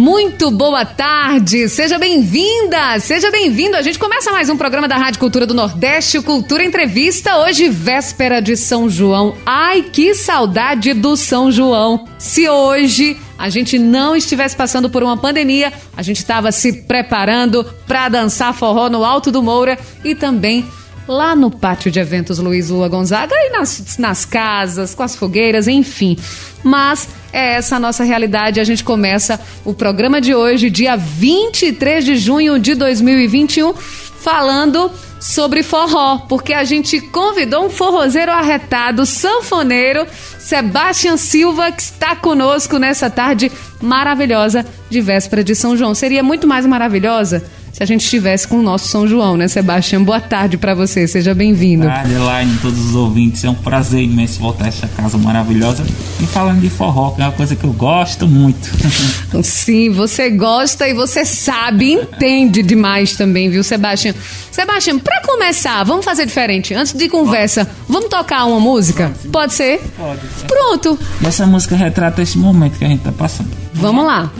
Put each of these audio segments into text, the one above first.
Muito boa tarde, seja bem-vinda, seja bem-vindo. A gente começa mais um programa da Rádio Cultura do Nordeste, Cultura Entrevista, hoje véspera de São João. Ai, que saudade do São João. Se hoje a gente não estivesse passando por uma pandemia, a gente estava se preparando para dançar forró no Alto do Moura e também lá no pátio de eventos Luiz Lua Gonzaga e nas, nas casas, com as fogueiras, enfim. Mas é essa a nossa realidade. A gente começa o programa de hoje, dia 23 de junho de 2021, falando sobre forró, porque a gente convidou um forrozeiro arretado, sanfoneiro, Sebastião Silva, que está conosco nessa tarde maravilhosa de véspera de São João. Seria muito mais maravilhosa se a gente estivesse com o nosso São João, né, Sebastião? Boa tarde para você, seja bem-vindo. Boa tarde, Elaine, todos os ouvintes. É um prazer imenso voltar a esta casa maravilhosa. E falando de forró, que é uma coisa que eu gosto muito. Sim, você gosta e você sabe, entende demais também, viu, Sebastião? Sebastião, para começar, vamos fazer diferente. Antes de conversa, vamos tocar uma música? Pode ser? Pode. Pronto. Essa música retrata esse momento que a gente tá passando. Vamos lá.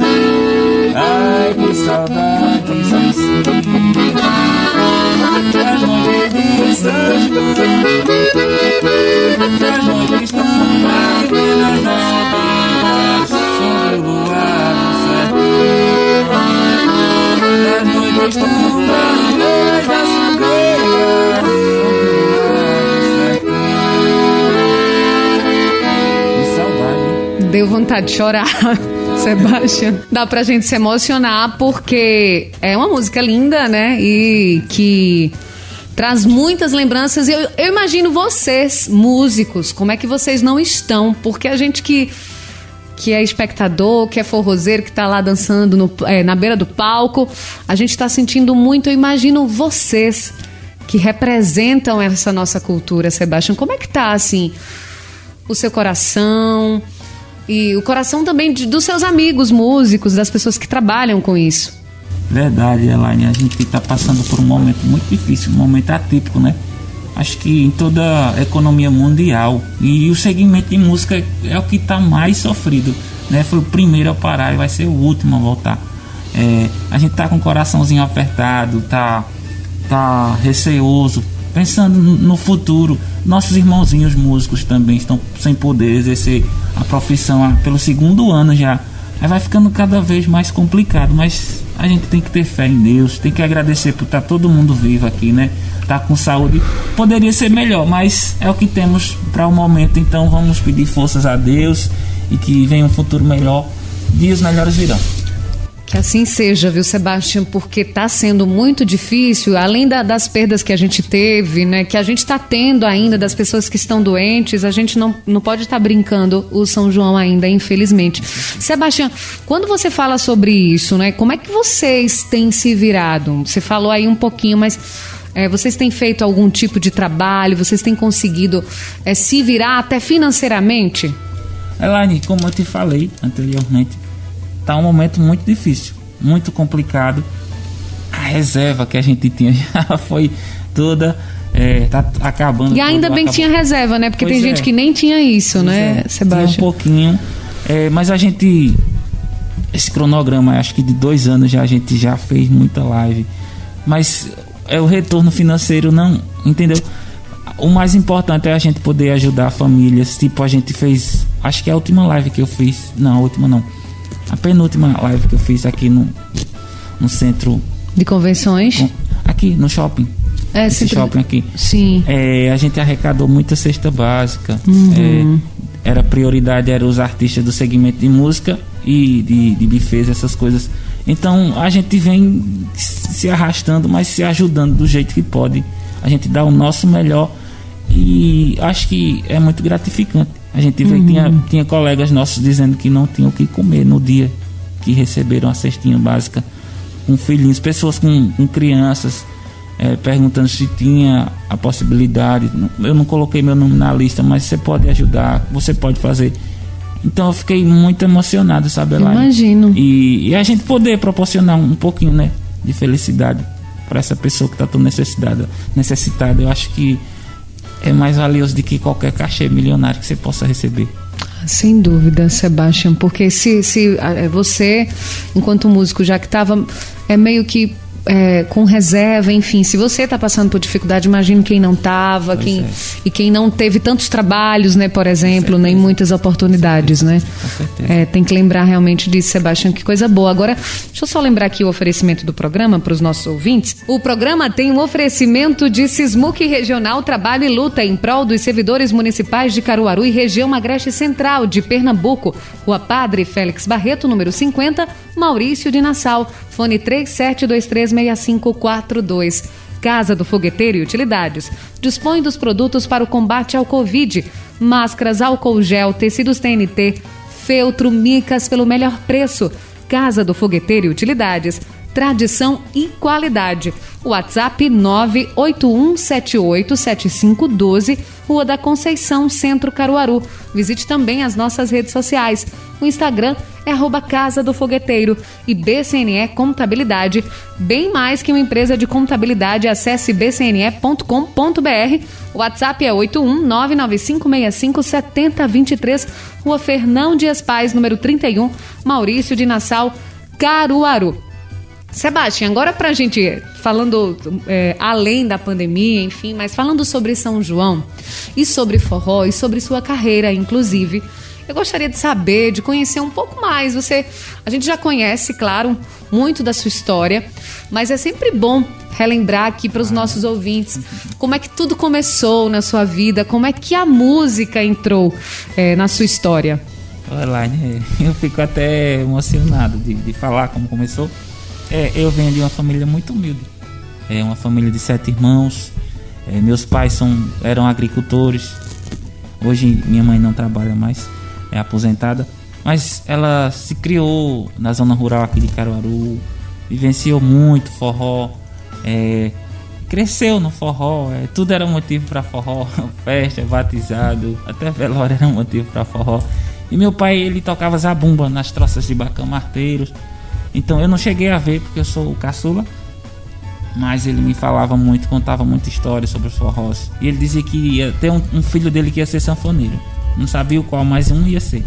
Ai, que saudade, estão Sobre o luar do estão Sobre o luar do Que saudade Deu vontade de chorar. Sebastião. Dá pra gente se emocionar porque é uma música linda, né? E que traz muitas lembranças. Eu, eu imagino vocês, músicos, como é que vocês não estão? Porque a gente que que é espectador, que é forrozeiro, que tá lá dançando no, é, na beira do palco, a gente tá sentindo muito. Eu imagino vocês que representam essa nossa cultura, Sebastião. Como é que tá, assim, o seu coração? E o coração também de, dos seus amigos músicos, das pessoas que trabalham com isso. Verdade, Elaine. A gente está passando por um momento muito difícil, um momento atípico, né? Acho que em toda a economia mundial. E o segmento de música é o que está mais sofrido. Né? Foi o primeiro a parar e vai ser o último a voltar. É, a gente tá com o coraçãozinho apertado, tá, tá receoso, pensando no futuro. Nossos irmãozinhos músicos também estão sem poder exercer a profissão pelo segundo ano já. Aí vai ficando cada vez mais complicado, mas a gente tem que ter fé em Deus, tem que agradecer por estar todo mundo vivo aqui, né? Tá com saúde. Poderia ser melhor, mas é o que temos para o momento, então vamos pedir forças a Deus e que venha um futuro melhor. Dias melhores virão. Que assim seja, viu, Sebastião? Porque está sendo muito difícil, além da, das perdas que a gente teve, né? Que a gente está tendo ainda das pessoas que estão doentes, a gente não, não pode estar tá brincando o São João ainda, infelizmente. Sebastião, quando você fala sobre isso, né? Como é que vocês têm se virado? Você falou aí um pouquinho, mas é, vocês têm feito algum tipo de trabalho? Vocês têm conseguido é, se virar até financeiramente? Elaine, como eu te falei anteriormente, tá um momento muito difícil, muito complicado. A reserva que a gente tinha já foi toda é, tá acabando. E ainda bem que tinha reserva, né? Porque pois tem é. gente que nem tinha isso, pois né, é. Sebastião? Tinha um pouquinho. É, mas a gente. Esse cronograma, acho que de dois anos já a gente já fez muita live. Mas é o retorno financeiro, não. Entendeu? O mais importante é a gente poder ajudar famílias. Tipo, a gente fez. Acho que é a última live que eu fiz. Não, a última não a penúltima live que eu fiz aqui no, no centro de convenções. Aqui no shopping. É, esse centro... shopping aqui. Sim. É, a gente arrecadou muita cesta básica. Uhum. É, era prioridade era os artistas do segmento de música e de, de bufês, essas coisas. Então a gente vem se arrastando, mas se ajudando do jeito que pode. A gente dá o nosso melhor e acho que é muito gratificante. A gente uhum. tinha, tinha colegas nossos dizendo que não tinham o que comer no dia que receberam a cestinha básica com filhinhos, pessoas com, com crianças. é, perguntando se tinha a possibilidade. Eu não coloquei meu nome na lista, mas você pode ajudar, você pode fazer. Então eu fiquei muito emocionado, sabe, Elaine? Imagino. E, e a gente poder proporcionar um, pouquinho, né, de felicidade para essa pessoa que está tão necessitada, necessitada, eu acho que é mais valioso do que qualquer cachê milionário que você possa receber. Sem dúvida, Sebastião, porque se, se é, você, enquanto músico, já que estava é meio que é, com reserva, enfim, se você está passando por dificuldade, imagino quem não estava, quem, é. e quem não teve tantos trabalhos, né, por exemplo, nem muitas oportunidades, né? É, tem que lembrar realmente disso, Sebastião, que coisa boa. Agora, deixa eu só lembrar aqui o oferecimento do programa para os nossos ouvintes. O programa tem um oferecimento de Sismuc Regional Trabalho e Luta em prol dos servidores municipais de Caruaru e região Agreste Central de Pernambuco. Rua Padre Félix Barreto, número 50, Maurício de Nassau. Fone 37236542. Casa do Fogueteiro e Utilidades. Dispõe dos produtos para o combate ao Covid. Máscaras, álcool gel, tecidos TNT, feltro, micas pelo melhor preço. Casa do Fogueteiro e Utilidades tradição e qualidade. WhatsApp 981787512, Rua da Conceição, Centro Caruaru. Visite também as nossas redes sociais. O Instagram é Casa do Fogueteiro e BCNE Contabilidade. Bem mais que uma empresa de contabilidade, acesse bcne.com.br. O WhatsApp é 81995657023, Rua Fernão Dias Paz, número 31, Maurício de Nassau, Caruaru. Sebastião, agora para a gente, falando é, além da pandemia, enfim, mas falando sobre São João e sobre forró e sobre sua carreira, inclusive, eu gostaria de saber, de conhecer um pouco mais. Você, a gente já conhece, claro, muito da sua história, mas é sempre bom relembrar aqui para os nossos ouvintes como é que tudo começou na sua vida, como é que a música entrou é, na sua história. Elaine, eu fico até emocionado de, de falar como começou é, eu venho de uma família muito humilde. É uma família de sete irmãos. É, meus pais são, eram agricultores. Hoje minha mãe não trabalha mais, é aposentada. Mas ela se criou na zona rural aqui de Caruaru, vivenciou muito forró, é, cresceu no forró, é, tudo era motivo para forró, festa, batizado, até velório era motivo para forró. E meu pai ele tocava zabumba nas troças de bacão marteiros. Então eu não cheguei a ver porque eu sou o caçula, mas ele me falava muito, contava muita história sobre os forrós. E ele dizia que ia ter um, um, filho dele que ia ser sanfoneiro. Não sabia o qual, mas um ia ser.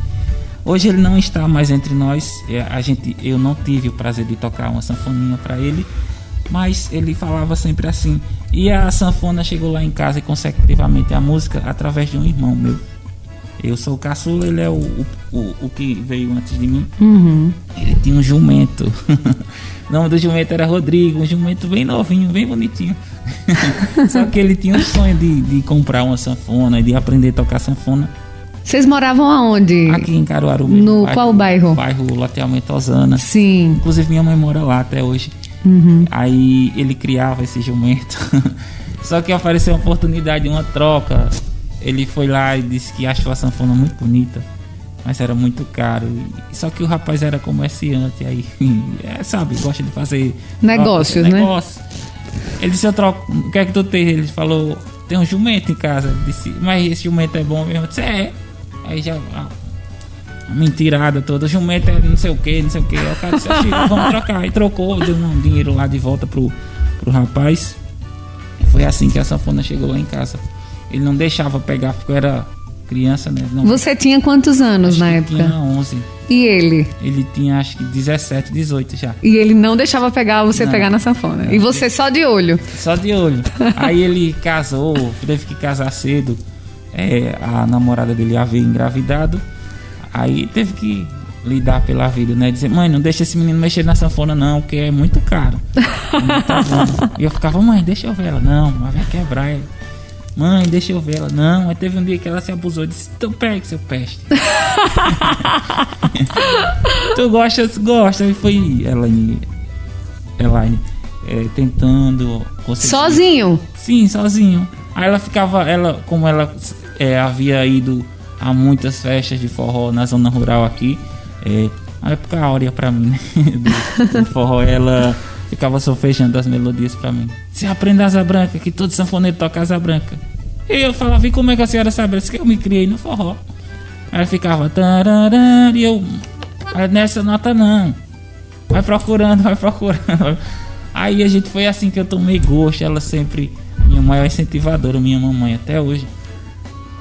Hoje ele não está mais entre nós. É, a gente, eu não tive o prazer de tocar uma sanfoninha para ele, mas ele falava sempre assim. E a sanfona chegou lá em casa e consecutivamente a música através de um irmão meu eu sou o caçula, ele é o, o, o que veio antes de mim. Uhum. Ele tinha um jumento. o nome do jumento era Rodrigo, um jumento bem novinho, bem bonitinho. Só que ele tinha o sonho de, de comprar uma sanfona, de aprender a tocar sanfona. Vocês moravam aonde? Aqui em Caruaru mesmo. No bairro, qual bairro? Bairro Loteamento Osana. Sim. Inclusive minha mãe mora lá até hoje. Uhum. Aí ele criava esse jumento. Só que apareceu uma oportunidade, uma troca ele foi lá e disse que achou a sanfona muito bonita, mas era muito caro. Só que o rapaz era comerciante, aí, é, sabe, gosta de fazer negócios, né? Negócio. Ele disse: Eu troco, o que é que tu tem? Ele falou: Tem um jumento em casa. disse: Mas esse jumento é bom mesmo? Eu disse: É. Aí já. A, a mentirada toda, o jumento é não sei o que, não sei o que. O cara disse: Vamos trocar. Aí trocou, deu um dinheiro lá de volta pro, pro rapaz. E foi assim que a sanfona chegou lá em casa. Ele não deixava pegar porque eu era criança, né? Não, Você tinha quantos anos na época? Tinha 11. E ele? Ele tinha acho que 17, 18 já. E ele não deixava pegar você não, pegar na sanfona. Não, e você só de olho? Só de olho. Aí ele casou, teve que casar cedo. É, a namorada dele havia engravidado. Aí teve que lidar pela vida, né? Dizer, mãe, não deixa esse menino mexer na sanfona, não, que é muito caro. tá e eu ficava, mãe, deixa eu ver ela. Não, mas vai quebrar. Mãe, deixa eu ver ela. Não, aí teve um dia que ela se abusou. Disse, então pegue seu peste. tu gosta, gosta. E foi Elaine, Elaine é, tentando. Conseguir. Sozinho? Sim, sozinho. Aí ela ficava, ela, como ela é, havia ido a muitas festas de forró na zona rural aqui, é, a época áurea pra mim, né? do, do forró, ela ficava solfejando as melodias pra mim. Você aprende asa branca, que todo sanfoneiro toca asa branca. E eu falava, e como é que a senhora sabe? Disse que eu me criei no forró. Aí ficava, tarará, e eu, "Ah, nessa nota não. Vai procurando, vai procurando. Aí a gente foi assim que eu tomei gosto. Ela sempre, minha maior incentivadora, minha mamãe até hoje.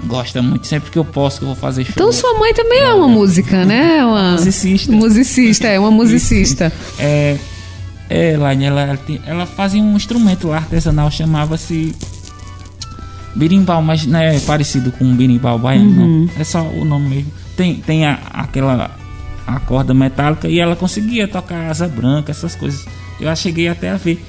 Gosta muito, sempre que eu posso, que eu vou fazer show. Então sua mãe também é uma música, né? Uma Musicista. Musicista, é uma musicista. É, é ela, ela, ela fazia um instrumento lá artesanal, chamava-se birimbau, mas não é parecido com um birimbau baiano, não. É só o nome mesmo. Tem, tem a, aquela a corda metálica e ela conseguia tocar asa branca, essas coisas. Eu cheguei até a ver.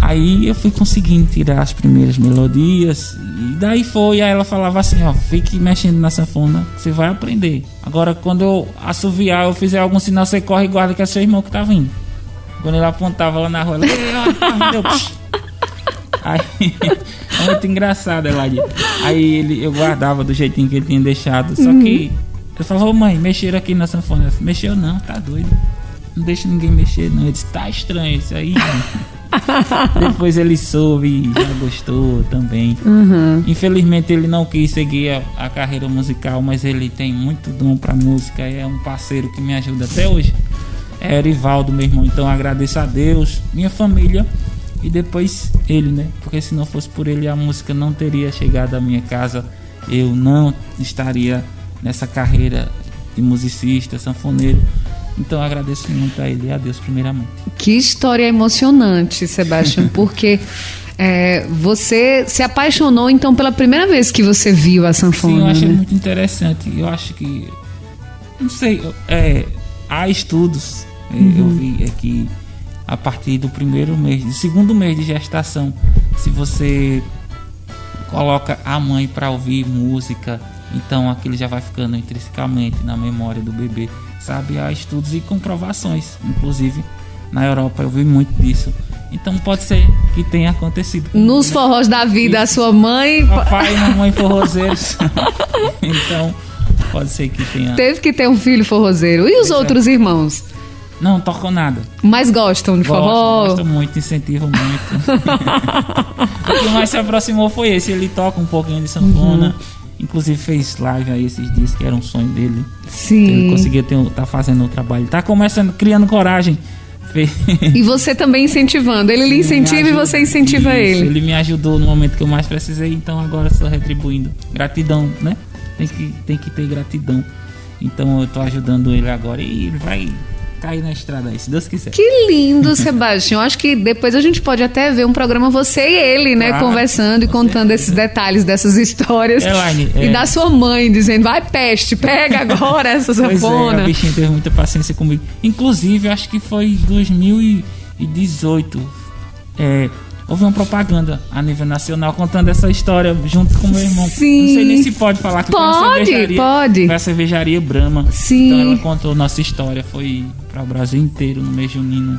Aí eu fui conseguindo tirar as primeiras melodias e daí foi, aí ela falava assim, ó, fique mexendo na sanfona, você vai aprender. Agora quando eu assoviar, eu fizer algum sinal, você corre e guarda que é seu irmão que tá vindo. Quando ele apontava lá na rua, ela. Aí, é muito engraçado, Eladia. Aí ele, eu guardava do jeitinho que ele tinha deixado. Só que eu falava, ô mãe, mexeram aqui na sanfona. Eu falei, Mexeu não, tá doido. Não deixa ninguém mexer, não. Ele disse, tá estranho isso aí. Depois ele soube e já gostou também. Infelizmente ele não quis seguir a, a carreira musical, mas ele tem muito dom pra música. É um parceiro que me ajuda até hoje. É Erivaldo, meu irmão. Então agradeço a Deus, minha família e depois ele, né? Porque se não fosse por ele, a música não teria chegado à minha casa. Eu não estaria nessa carreira de musicista, sanfoneiro. Então agradeço muito a ele e a Deus, primeiramente. Que história emocionante, Sebastião, porque é, você se apaixonou então pela primeira vez que você viu a sanfona. Sim, eu achei né? muito interessante. Eu acho que. Não sei, é, há estudos. É, Eu vi aqui a partir do primeiro mês, do segundo mês de gestação, se você coloca a mãe para ouvir música, então aquilo já vai ficando intrinsecamente na memória do bebê. Sabe, há estudos e comprovações, inclusive na Europa eu vi muito disso. Então pode ser que tenha acontecido. Nos né? forrós da vida, a sua mãe Papai e mamãe forrozeiros. então, pode ser que tenha. teve que ter um filho forrozeiro. E os Pois é. outros irmãos? Não, tocou nada. Mais gostam de forró? Gosto, gosto muito, incentivo muito. o que mais se aproximou foi esse. Ele toca um pouquinho de sanfona. Uhum. Inclusive fez live aí esses dias, que era um sonho dele. Ele Sim. conseguia ter, tá fazendo o trabalho. Tá começando, criando coragem. E você também incentivando. Ele lhe incentiva e você incentiva Isso, ele. Ele me ajudou no momento que eu mais precisei, então agora estou retribuindo. Gratidão, né? Tem que, tem que ter gratidão. Então eu tô ajudando ele agora e ele vai cair na estrada aí, se Deus quiser. Que lindo, Sebastião. Acho que depois a gente pode até ver um programa você e ele, né? Claro, conversando e contando certeza. esses detalhes dessas histórias. Elaine, e é- da sua mãe dizendo: vai, peste, pega agora essa é, sanfona. a bichinha teve muita paciência comigo. Inclusive, acho que foi 2018. É, houve uma propaganda a nível nacional contando essa história junto com meu irmão. Sim. Não sei nem se pode falar que foi uma Pode, cervejaria. pode. Foi a cervejaria Brahma. Sim. Então ela contou nossa história. Foi para o Brasil inteiro no mês junino.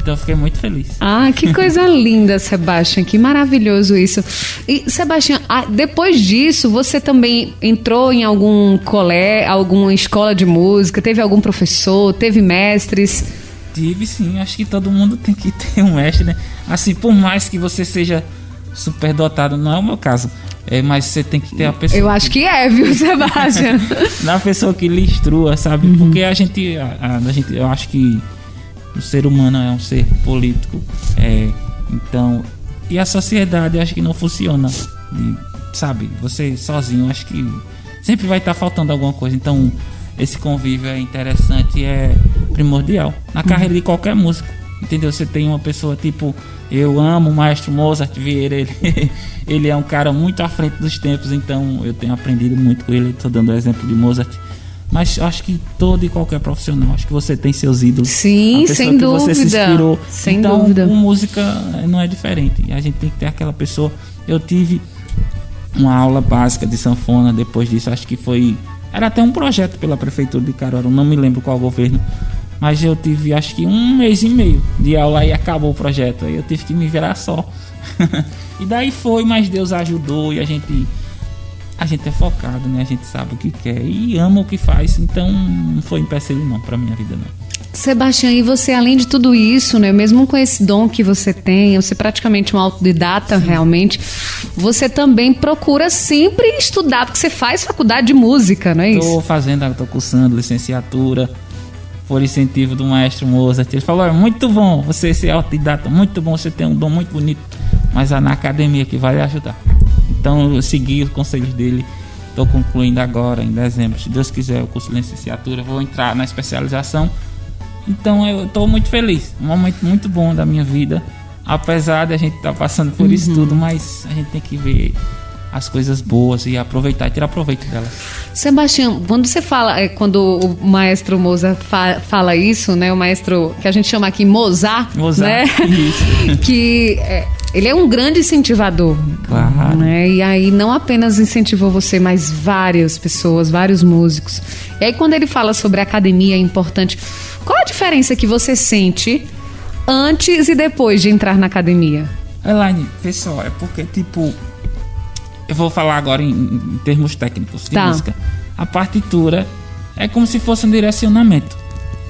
Então eu fiquei muito feliz. Ah, que coisa linda, Sebastião. Que maravilhoso isso. E, Sebastião, ah, depois disso, você também entrou em algum colé, alguma escola de música? Teve algum professor? Teve mestres? Tive sim, acho que todo mundo tem que ter um mestre, né? Assim, por mais que você seja superdotado, não é o meu caso. É, mas você tem que ter a pessoa. Eu acho que é, viu, Sebastião? na pessoa que lhe instrua, sabe? Porque a gente, a, a- gente, eu acho que o ser humano é um ser político, é, então e a sociedade eu acho que não funciona, de- sabe? Você sozinho, acho que sempre vai estar faltando alguma coisa. Então esse convívio é interessante e é primordial na carreira de qualquer músico. Entendeu? Você tem uma pessoa tipo, eu amo o maestro Mozart Vieira, ele, ele é um cara muito à frente dos tempos, então eu tenho aprendido muito com ele, estou dando o exemplo de Mozart. Mas acho que todo e qualquer profissional, acho que você tem seus ídolos. Sim, sem que você se dúvida. inspirou. Sem então, dúvida. com música eh, não é diferente. A gente tem que ter aquela pessoa. Eu tive uma aula básica de sanfona depois disso, acho que foi. Era até um projeto pela prefeitura de Caruaru, não me lembro qual governo. Mas eu tive acho que um mês e meio de aula e acabou o projeto. Aí eu tive que me virar só. e daí foi, mas Deus ajudou e a gente. A gente é focado, né? A gente sabe o que quer e ama o que faz. Então não foi empecilho não pra minha vida não. Sebastião, e você, além de tudo isso, né, mesmo com esse dom que você tem, você é praticamente um autodidata realmente, você também procura sempre estudar, porque você faz faculdade de música, não é Tô isso? fazendo, tô cursando licenciatura por incentivo do maestro Mozart. Ele falou: "É muito bom você ser autodidata, muito bom você ter um dom muito bonito, mas é na academia que vai lhe ajudar. Então eu segui os conselhos dele. Estou concluindo agora, em dezembro, se Deus quiser, o curso de licenciatura. Vou entrar na especialização. Então eu estou muito feliz. Um momento muito bom da minha vida. Apesar de a gente estar passando por isso tudo, mas a gente tem que ver as coisas boas e aproveitar e tirar proveito delas. Sebastião, quando você fala, é, quando o maestro Mozart fa- fala isso, né, o maestro que a gente chama aqui Mozart, Mozart, né, isso. que é, ele é um grande incentivador, Claro. né, e aí não apenas incentivou você, mas várias pessoas, vários músicos. E aí quando ele fala sobre academia é importante, qual a diferença que você sente antes e depois de entrar na academia? Elaine, pessoal, é porque, tipo, eu vou falar agora em, em termos técnicos de Tá. música. A partitura é como se fosse um direcionamento,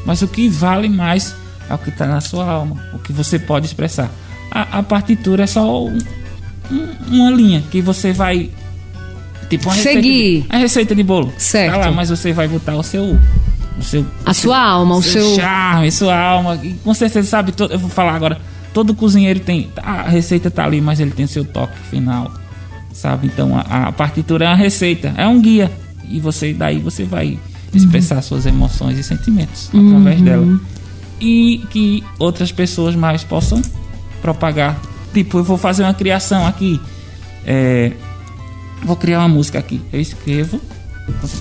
mas o que vale mais é o que está na sua alma, o que você pode expressar. A, a partitura é só um- um- uma linha que você vai. Tipo, uma Seguir. Receita de, a receita de bolo. Certo. Tá lá, mas você vai botar o seu. O seu A sua alma, o seu- charme, sua alma. E com certeza, sabe, to- eu vou falar agora. Todo cozinheiro tem. A receita tá ali, mas ele tem seu toque final. Sabe? Então a, a partitura é uma receita, é um guia. E você daí você vai expressar suas emoções e sentimentos através dela. E que outras pessoas mais possam propagar. Tipo, eu vou fazer uma criação aqui. É, vou criar uma música aqui. Eu escrevo,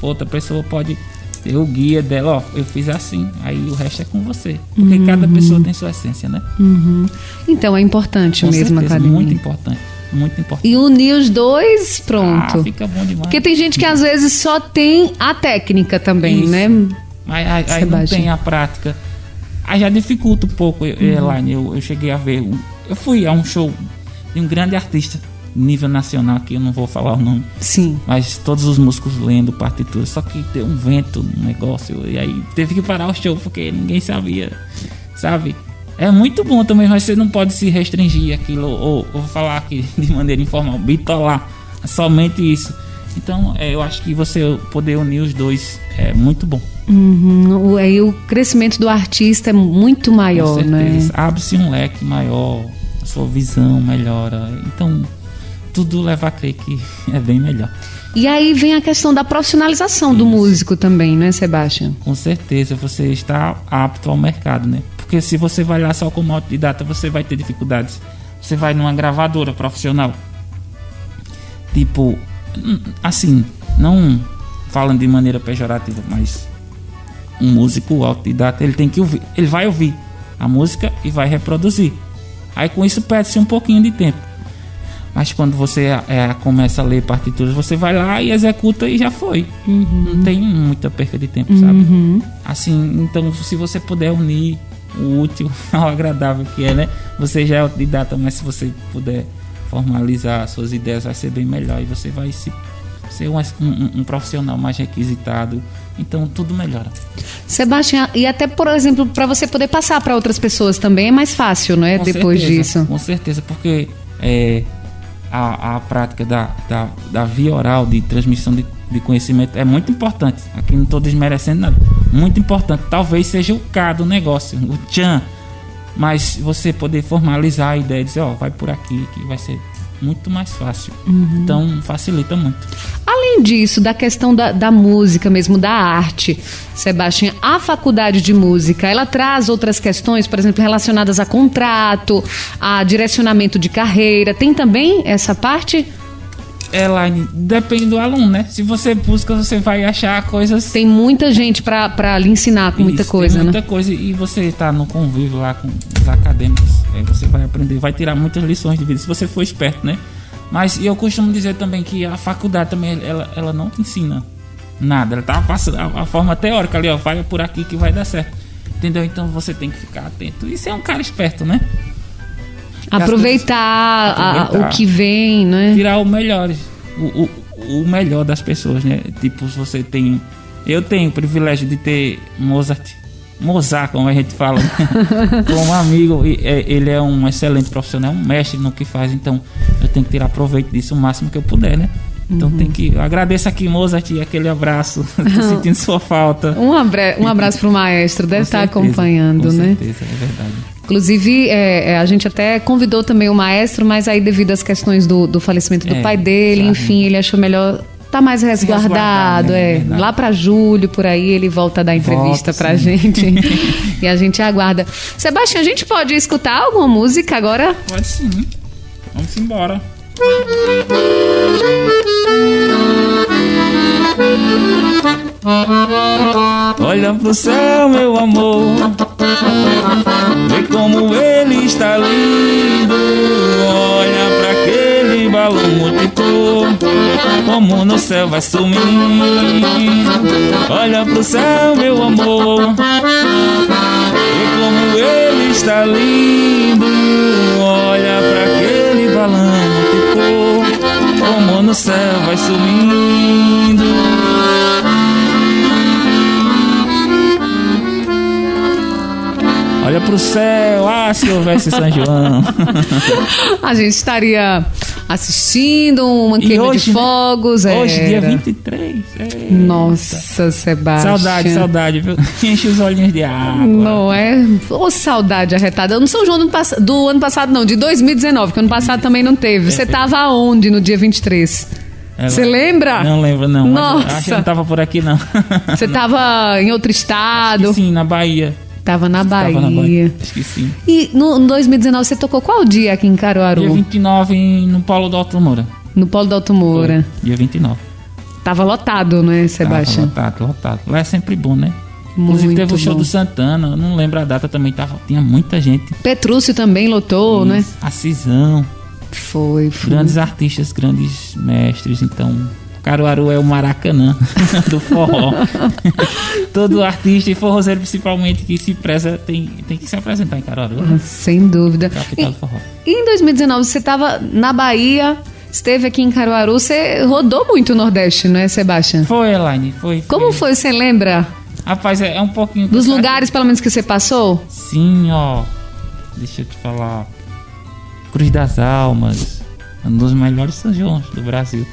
outra pessoa pode ter o guia dela, ó, eu fiz assim, aí o resto é com você. Porque cada pessoa tem sua essência, né? Então é importante Com mesmo a certeza, academia. muito importante, muito importante. E unir os dois, pronto. Ah, fica bom demais. Porque tem gente que às vezes só tem a técnica também, Isso. né? Mas aí, aí não tem a prática. Aí já dificulta um pouco, eu- Elaine. Eu, eu cheguei a ver. um- eu fui a um show de um grande artista, nível nacional, que eu não vou falar o nome. Sim. Mas todos os músicos lendo partitura, só que deu um vento no negócio, e aí teve que parar o show porque ninguém sabia, sabe? É muito bom também, mas você não pode se restringir aquilo, ou, ou falar aqui de maneira informal, bitolar, somente isso. Então, é, eu acho que você poder unir os dois é muito bom. Uhum. O, aí o crescimento do artista é muito Com maior, né? certeza. Abre-se um leque maior, a sua visão melhora. Então, tudo leva a crer que é bem melhor. E aí vem a questão da profissionalização do músico também, né, Sebastião? Com certeza você está apto ao mercado, né? Porque se você vai lá só como autodidata, você vai ter dificuldades. Você vai numa gravadora profissional. Tipo, assim, não falando de maneira pejorativa, mas um músico autodidata, ele tem que ouvir, ele vai ouvir a música e vai reproduzir. Aí com isso perde-se um pouquinho de tempo. Mas quando você é, começa a ler partituras, você vai lá e executa e já foi. Não tem muita perca de tempo, sabe? Assim, então se você puder unir o útil ao agradável que é, né? Você já é autodidata, mas se você puder formalizar suas ideias, vai ser bem melhor e você vai se, ser um, um- um profissional mais requisitado. Então tudo melhora. Sebastião, e até, por exemplo, para você poder passar para outras pessoas também é mais fácil, não é? Com Depois certeza, disso. Com certeza, porque é, a, a prática da, da, da via oral de transmissão de, de conhecimento é muito importante. Aqui não estou desmerecendo nada. Muito importante. Talvez seja o K do negócio, o tchan. Mas você poder formalizar a ideia e dizer, ó, vai por aqui, que vai ser muito mais fácil. Uhum. Então facilita muito. Além disso, da questão da, da música mesmo, da arte, Sebastião, a faculdade de música, ela traz outras questões, por exemplo, relacionadas a contrato, a direcionamento de carreira. Tem também essa parte? Elaine, depende do aluno, né? Se você busca, você vai achar coisas Tem muita gente para lhe ensinar com muita Isso, coisa, muita né? coisa e você tá no convívio lá com os acadêmicos, aí você vai aprender, vai tirar muitas lições de vida se você for esperto, né? Mas eu costumo dizer também que a faculdade também ela, ela não te ensina nada, ela tá passando a, a forma teórica ali, ó, vai por aqui que vai dar certo. Entendeu? Então você tem que ficar atento. Isso é um cara esperto, né? Aproveitar, a- Aproveitar. o que vem, né? tirar o melhor, o, o, o melhor das pessoas, né? Tipo, se você tem. Eu tenho o privilégio de ter Mozart Mozart, como a gente fala, né? como um amigo, e, é, ele é um excelente profissional, um mestre no que faz, então eu tenho que tirar proveito disso o máximo que eu puder, né? Então tem que. Eu agradeço aqui, Mozart, e aquele abraço. Tô sentindo sua falta. Um, abra um abraço pro maestro, deve Com estar certeza, acompanhando, com né? certeza, é verdade. Inclusive, é, é, a gente até convidou também o maestro, mas aí devido às questões do, do falecimento do É, pai dele, sabe. enfim, ele achou melhor tá mais resguardado, né? é. É verdade. Lá pra julho, por aí, ele volta a dar entrevista Volta, pra sim. gente. e a gente aguarda. Sebastião, a gente pode escutar alguma música agora? Pode sim. Vamos embora. Olha pro céu, meu amor. Vê como ele está lindo. Olha pra aquele balão multicor. Como no céu vai sumindo. Olha pro céu, meu amor. Vê como ele está lindo. Olha pra aquele balão multicor. Como no céu vai sumindo. Olha pro céu, ah, se houvesse São João. A gente estaria assistindo uma queima hoje, de né? fogos. Hoje, era. dia 23. Eita. Nossa, Sebastião. Saudade, saudade, viu? Enche os olhinhos de água. Não é? Ô, saudade arretada. No São João do ano, pass- do ano passado, não, de 2019, que ano passado também não teve. Você tava aonde no dia 23? Ela- Você lembra? Não lembro, não. Nossa. Acho que não tava por aqui, não. Você tava em outro estado? Sim, na Bahia. Tava na Bahia. Tava na Bahia. Sim. E no, no 2019 você tocou qual dia aqui em Caruaru? Dia 29 em- no Polo do Alto Moura. No Polo do Alto Moura. Dia 29. Tava lotado, né, Sebastião? Tava lotado, lotado. Lá é sempre bom, né? Inclusive Muito teve o show bom. do Santana, não lembro a data também, tava, tinha muita gente. Petrúcio também lotou, né? A Cisão, Foi, foi. grandes artistas, grandes mestres, então Caruaru é o Maracanã do forró. Todo artista e forrozeiro principalmente que se preza tem, tem que se apresentar em Caruaru, né? Sem dúvida. Capital do forró. E em 2019 você estava na Bahia, esteve aqui em Caruaru, você rodou muito o Nordeste, não é, Sebastião? Foi, Elaine, foi. Como foi, você lembra? Rapaz, é, é um pouquinho... Dos lugares, pelo menos, que você passou? Sim, ó. Deixa eu te falar. Cruz das Almas, um dos melhores São Joões do Brasil.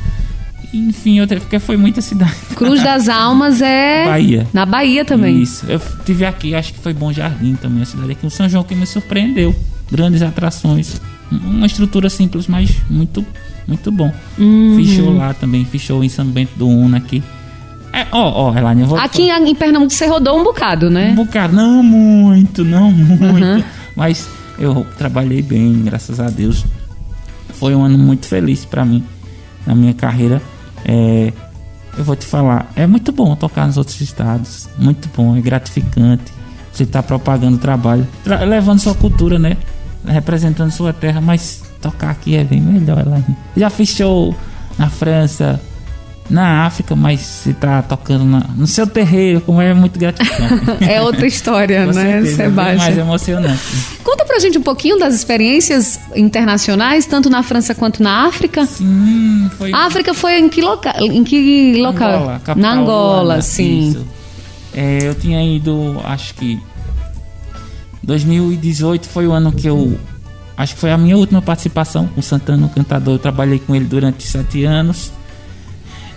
Enfim, outra, porque foi muita cidade. Cruz das Almas é... Bahia. Na Bahia também. Isso. Eu tive aqui, acho que foi Bom Jardim também, a cidade aqui. O São João que me surpreendeu. Grandes atrações. Uma estrutura simples, mas muito, muito bom. Uhum. Show lá também, show em São Bento do Una aqui. É, ó, ó, Elaine, eu vou. Aqui em, em Pernambuco você rodou um bocado, Um né? bocado, não muito, não muito. Uhum. Mas eu trabalhei bem, graças a Deus. Foi um ano muito feliz pra mim, na minha carreira. É, eu vou te falar, é muito bom tocar nos outros estados. Muito bom, é gratificante. Você tá propagando trabalho, tra- levando sua cultura, né? Representando sua terra, mas tocar aqui é bem melhor, Elaine. Já fiz show na França, na África, mas você tá tocando na- no seu terreiro, como é muito gratificante. É outra história, né, certeza, é mais Sebastião? emocionante. Conta pra gente um pouquinho das experiências internacionais, tanto na França quanto na África. Sim, foi. A África foi em que local? Em que local? Angola, capital na Angola, sim. É, eu tinha ido, acho que 2018 foi o ano que eu. Acho que foi a minha última participação com o Santana, o cantador. Eu trabalhei com ele durante sete anos.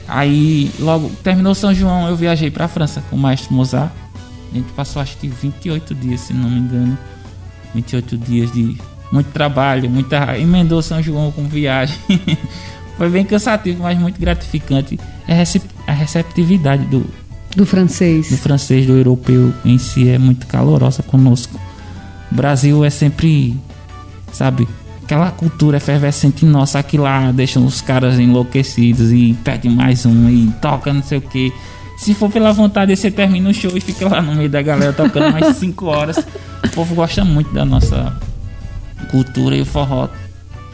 Aí, logo terminou São João, eu viajei para a França com o maestro Mozart. A gente passou acho que 28 dias, se não me engano. 28 dias de muito trabalho, muita. Emendou São João com viagem. Foi bem cansativo, mas muito gratificante. É a receptividade do, Do francês. do francês, do europeu em si é muito calorosa conosco. O Brasil é sempre, sabe, aquela cultura efervescente nossa aqui lá, deixam os caras enlouquecidos e pede mais um e toca não sei o que. Se for pela vontade, você termina o show e fica lá no meio da galera tocando mais 5 horas. O povo gosta muito da nossa cultura e o forró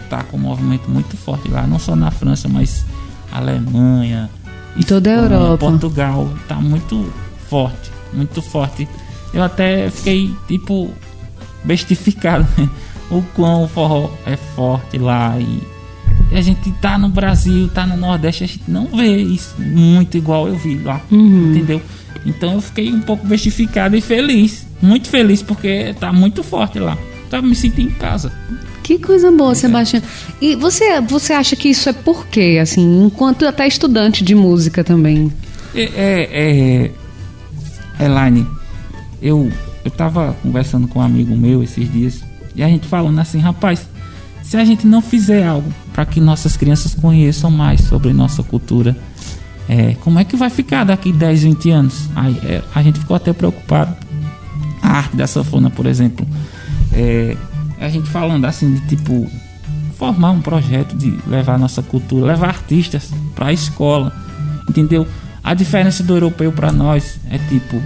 tá com um movimento muito forte lá, não só na França, mas Alemanha, Em toda a Europa. Portugal, tá muito forte, muito forte. Eu até fiquei tipo bestificado, né? O quão o forró é forte lá e a gente tá no Brasil, tá no Nordeste, a gente não vê isso muito igual eu vi lá. Entendeu? Então eu fiquei um pouco bestificado e feliz. Muito feliz porque tá muito forte lá. Tá me sentindo em casa. Que coisa boa, Sebastião. E você, você acha que isso é por quê, assim, enquanto até estudante de música também? É, é, é Elaine, eu, eu tava conversando com um amigo meu esses dias e a gente falando assim, rapaz, se a gente não fizer algo para que nossas crianças conheçam mais sobre nossa cultura, é, como é que vai ficar daqui 10, 20 anos? É, a gente ficou até preocupado. A arte da sanfona, por exemplo, é, a gente falando assim de tipo formar um projeto de levar nossa cultura, levar artistas para a escola, entendeu? A diferença do europeu para nós é tipo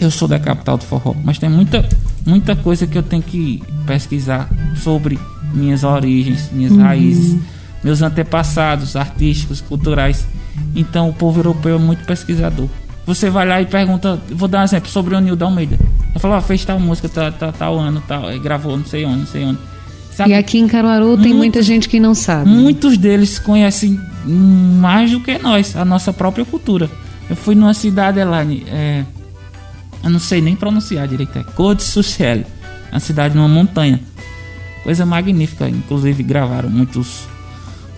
eu sou da capital do forró, mas tem muita muita coisa que eu tenho que pesquisar sobre minhas origens, minhas raízes, meus antepassados artísticos, culturais. Então o povo europeu é muito pesquisador. Você vai lá e pergunta, vou dar um exemplo sobre o Nildo Almeida. Eu falo, ó, fez tal música, tal, tal, tal ano, tal, gravou não sei onde, não sei onde. Sabe? E aqui em Caruaru tem Muitos- muita gente que não sabe. Muitos deles conhecem mais do que nós, a nossa própria cultura. Eu fui numa cidade, Elaine, é, eu não sei nem pronunciar direito, é Cor de Sucel, uma cidade numa montanha. Coisa magnífica, inclusive gravaram muitos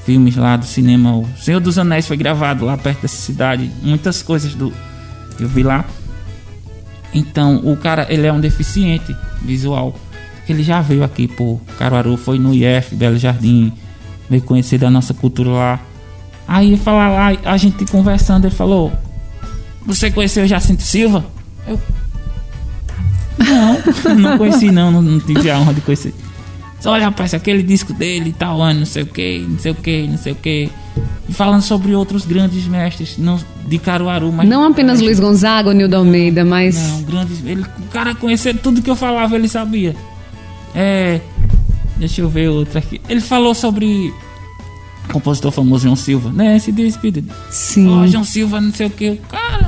filmes lá do cinema. O Senhor dos Anéis foi gravado lá perto dessa cidade, muitas coisas do eu vi lá. Então, o cara, ele é um deficiente visual. Ele já veio aqui por Caruaru, foi no IF, Belo Jardim, veio conhecer da nossa cultura lá. Aí falar lá, a gente conversando, ele falou: Você conheceu Jacinto Silva? Eu. Não, não conheci não, não, não tive a honra de conhecer. Só olha, rapaz, aquele disco dele, tal ano, não sei o que, não sei o que, não sei o que. E falando sobre outros grandes mestres, não de Caruaru, mas. Não apenas mas- Luiz Gonzaga ou Nildo Almeida, mas. não, grandes. Ele, o cara conhecia tudo que eu falava, ele sabia. É. Deixa eu ver outra aqui. Ele falou sobre. o Compositor famoso João Silva, né? Esse despedido. Sim. Ó, João Silva, não sei o que.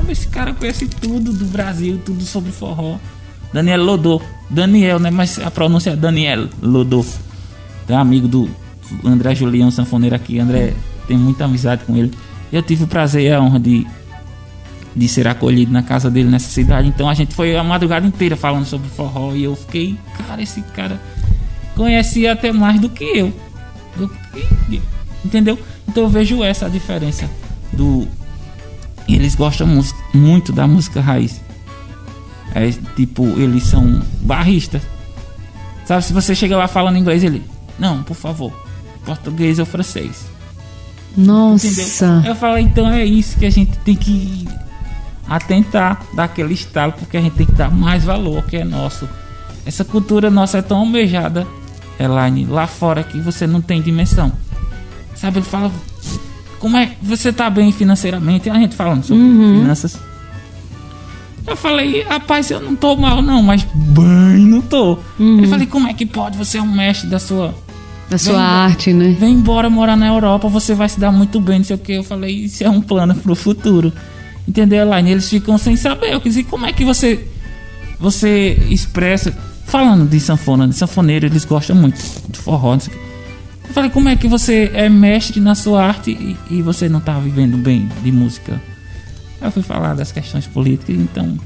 Caramba, esse cara conhece tudo do Brasil, tudo sobre forró. Daniel Lodô. Daniel, né? Mas a pronúncia é Daniel Lodô. Um amigo do André Julião, sanfoneiro aqui. André tem muita amizade com ele. Eu tive o prazer e a honra de, de ser acolhido na casa dele nessa cidade. Então a gente foi a madrugada inteira falando sobre forró. E eu fiquei, cara, esse cara conhecia até mais do que eu. Entendeu? Então eu vejo essa diferença do. Eles gostam muito da música raiz. É tipo, eles são barristas. Sabe, se você chega lá falando inglês, ele. Não, por favor. Português ou francês. Entendeu? Nossa. Eu falo, então é isso que a gente tem que atentar, dar aquele estalo, porque a gente tem que dar mais valor ao que é nosso. Essa cultura nossa é tão almejada, Elaine, lá fora que você não tem dimensão. Sabe, ele fala, como é que você tá bem financeiramente? A gente falando sobre finanças. Eu falei, rapaz, eu não tô mal não, mas bem não tô. Ele falei, como é que pode? Você é um mestre da sua Da sua Vem- arte, né? vem embora morar na Europa, você vai se dar muito bem, não sei o que. Eu falei, isso é um plano pro futuro. Entendeu, Elaine? Eles ficam sem saber. Eu dizer, como é que você você expressa. Falando de sanfona, de sanfoneiro, eles gostam muito de forró, não sei o quê. Eu falei, como é que você é mestre na sua arte e, e você não tá vivendo bem de música? Eu fui falar das questões políticas, então.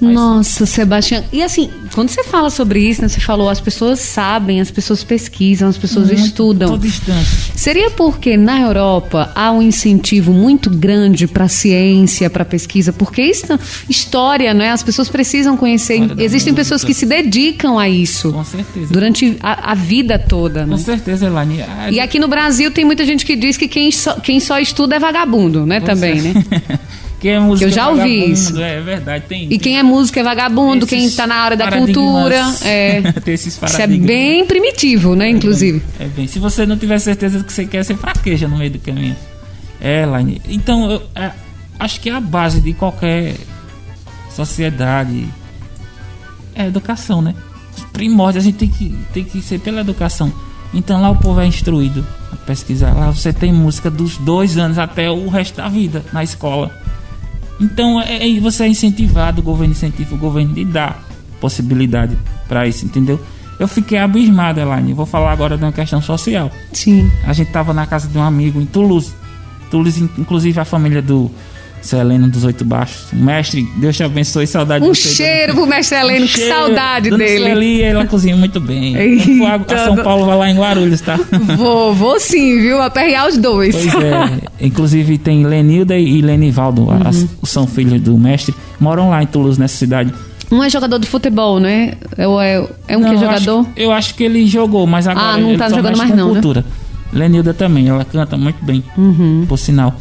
Nossa, Sebastião. E assim, quando você fala sobre isso, né, você falou, as pessoas sabem, as pessoas pesquisam, as pessoas muito- estudam. Tô distante. Seria porque na Europa há um incentivo muito grande para ciência, para pesquisa, porque isso, história, né? As pessoas precisam conhecer. História Existem pessoas que se dedicam a isso Com certeza. durante a, a vida toda, Com né? certeza, Elaine. Ah, E aqui no Brasil tem muita gente que diz que quem só, quem só estuda é vagabundo, né? Também, né? Quem é música Eu já ouvi isso. É verdade, tem. E quem é músico é vagabundo, quem está na área da cultura. É, Tem esses isso é bem primitivo, né? Inclusive. É bem. Se você não tiver certeza do que você quer, você fraqueja no meio do caminho. É, Laine. Então, eu é, acho que a base de qualquer sociedade é a educação, né? Os primórdios, a gente tem que, tem que ser pela educação. Então lá o povo é instruído a pesquisar. Lá você tem música dos dois anos até o resto da vida na escola. Então é, é- você é incentivado, o governo incentiva o governo de dar possibilidade para isso, entendeu? eu fiquei abismado, Elaine. Vou falar agora de uma questão social. Sim. A gente tava na casa de um amigo em Toulouse. Toulouse, inclusive a família do Seleno dos Oito Baixos. Mestre, Deus te abençoe, saudade Um de você. cheiro pro mestre Heleno, que Cheiro. saudade Dona dele. Sueli, ela cozinha muito bem. Eita, A, São Paulo vai lá em Guarulhos, tá? Vou, vou sim, viu? Aperrear os dois. Pois é. Inclusive tem Lenilda e Lenivaldo, Uhum. as- são filhos do mestre. Moram lá em Toulouse, nessa cidade. Um é jogador de futebol, né? Ou é, é um Não, que é jogador? acho- eu acho que ele jogou, mas agora Ah, não ele tá jogando mais não, né? cultura. Lenilda também, ela canta muito bem, Uhum. por sinal.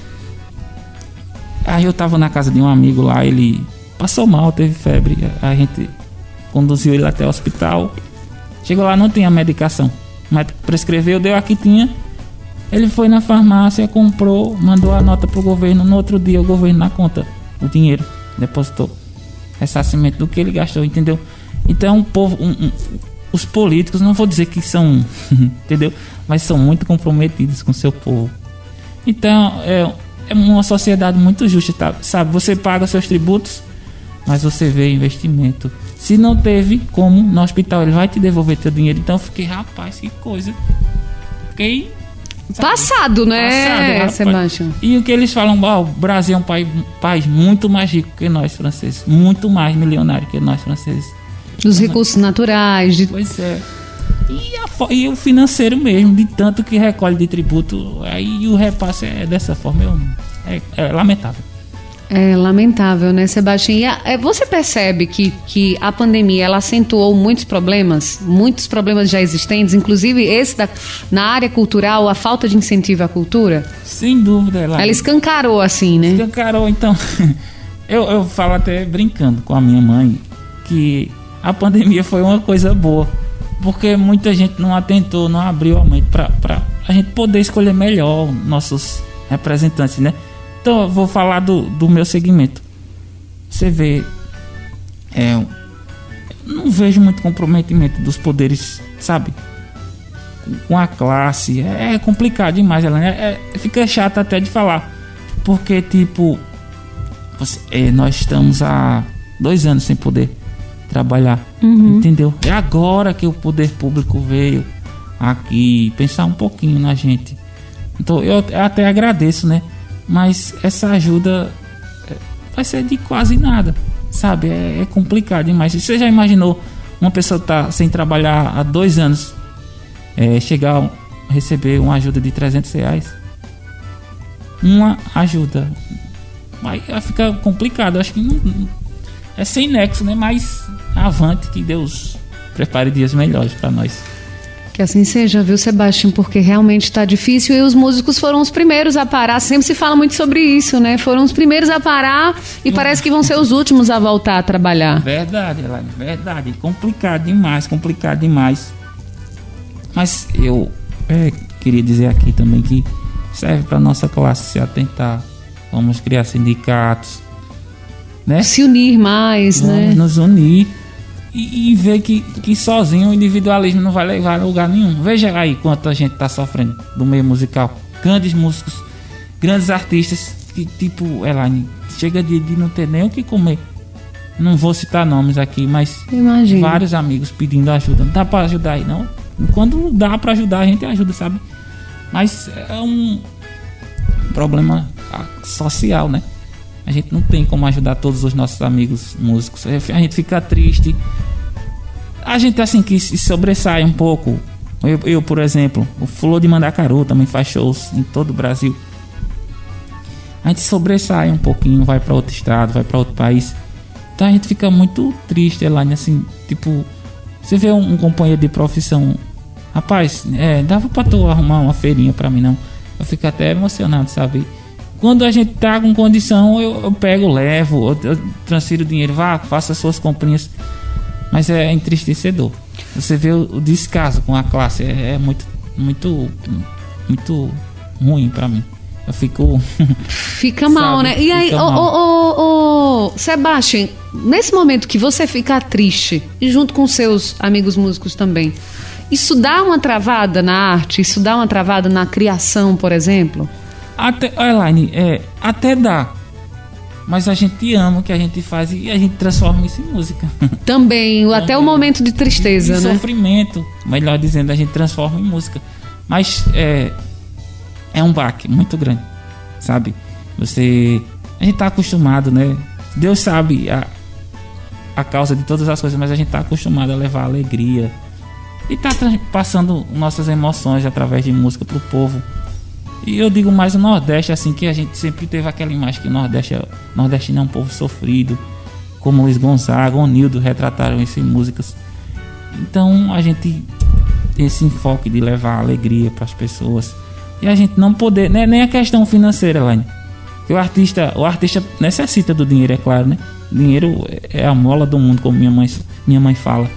Aí eu tava na casa de um amigo lá, ele passou mal, teve febre. A gente conduziu ele até o hospital. Chegou lá, não tinha medicação. Médico prescreveu, deu a que tinha. Ele foi na farmácia, comprou, mandou a nota pro governo. No outro dia, o governo na conta, o dinheiro, depositou. Ressarcimento do que ele gastou, entendeu? Então, o povo, um- um- os políticos, não vou dizer que são, entendeu? Mas são muito comprometidos com seu povo. Então, é, é uma sociedade muito justa, tá? sabe? Você paga seus tributos, mas você vê investimento. Se não teve como no hospital, ele vai te devolver teu dinheiro. Então, eu fiquei, rapaz, que coisa. Fiquei. sabe? Passado, né, Passado. Sebastião? E o que eles falam, ó, o Brasil é um país, país muito mais rico que nós franceses, muito mais milionário que nós franceses. Dos recursos naturais, de Pois é. E, a e o financeiro mesmo, de tanto que recolhe de tributo, aí o repasse é dessa forma, eu- é, é lamentável. É lamentável, né, Sebastião? E a- é, você percebe que, que a pandemia ela acentuou muitos problemas, muitos problemas já existentes, inclusive esse da, na área cultural, a falta de incentivo à cultura. Sem dúvida, ela, Ela escancarou assim, né? escancarou, então. eu, eu falo até brincando com a minha mãe que a pandemia foi uma coisa boa. Porque muita gente não atentou, não abriu a mente para a gente poder escolher melhor nossos representantes, né? Então eu vou falar do, do meu segmento. Você vê. É, não vejo muito comprometimento dos poderes, sabe? Com a classe. É, é complicado demais, ela é, é- fica chato até de falar. Porque, tipo, você- é, nós estamos há dois anos sem poder trabalhar. Entendeu? É agora que o poder público veio aqui pensar um pouquinho na gente. Então eu até agradeço, né? Mas essa ajuda é, vai ser de quase nada, sabe? É, é complicado demais. Você já imaginou uma pessoa tá sem trabalhar há dois anos é, chegar a receber uma ajuda de 300 reais? Uma ajuda. Aí fica complicado. Acho que não- é sem nexo, né? Mas avante que Deus prepare dias melhores para nós. Que assim seja, viu, Sebastião? Porque realmente está difícil e os músicos foram os primeiros a parar. Sempre se fala muito sobre isso, né? Foram os primeiros a parar e parece que vão ser os últimos a voltar a trabalhar. Verdade, Elaine, verdade. Complicado demais, complicado demais. Mas eu é, queria dizer aqui também que serve para nossa classe se atentar. Vamos criar sindicatos, né? Se unir mais, Vamos né? nos unir e, e ver que, que sozinho o individualismo não vai levar a lugar nenhum. Veja aí quanta gente tá sofrendo do meio musical. Grandes músicos, grandes artistas que, tipo, Elaine, chega de, de não ter nem o que comer. Não vou citar nomes aqui, mas Imagina. vários amigos pedindo ajuda. Não dá pra ajudar aí, não. Quando dá pra ajudar, a gente ajuda, sabe? Mas é um problema social, né? A gente não tem como ajudar todos os nossos amigos músicos. A gente fica triste. A gente, assim, que sobressai um pouco. Eu, eu, por exemplo, o Flor de Mandacaru também faz shows em todo o Brasil. A gente sobressai um pouquinho, vai pra outro estado, vai pra outro país. Então a gente fica muito triste, Elaine, assim, tipo, você vê um, um companheiro de profissão, rapaz, é, dava pra tu arrumar uma feirinha pra mim, não. Eu fico até emocionado, sabe? Quando a gente tá com condição, eu, eu pego, levo, eu, eu transfiro o dinheiro, vá, faça suas comprinhas. Mas é entristecedor. Você vê o, o descaso com a classe, é, é muito, muito, muito ruim pra mim. Eu fico. Fica mal, Sabe, né? E aí, ô, mal. ô, ô, Sebastião, nesse momento que você fica triste, e junto com seus amigos músicos também, isso dá uma travada na arte? Isso dá uma travada na criação, por exemplo? Até, Elaine, é, até dá. mas a gente ama o que a gente faz e a gente transforma isso em música. Também, Também. até o momento de tristeza, e né? sofrimento, melhor dizendo, a gente transforma em música. Mas é, é um baque muito grande, sabe? Você. A gente tá acostumado, né? Deus sabe a, a causa de todas as coisas, mas a gente tá acostumado a levar alegria. E tá passando nossas emoções através de música pro povo. E eu digo mais o Nordeste, assim, que a gente sempre teve aquela imagem que o Nordeste, é, é um povo sofrido, como Luiz Gonzaga, o Nildo retrataram isso em músicas. Então a gente tem esse enfoque de levar alegria para as pessoas. E a gente não poder, né, nem a questão financeira, Laine. Que o artista, o artista necessita do dinheiro, é claro, né? Dinheiro é a mola do mundo, como minha mãe, minha mãe fala.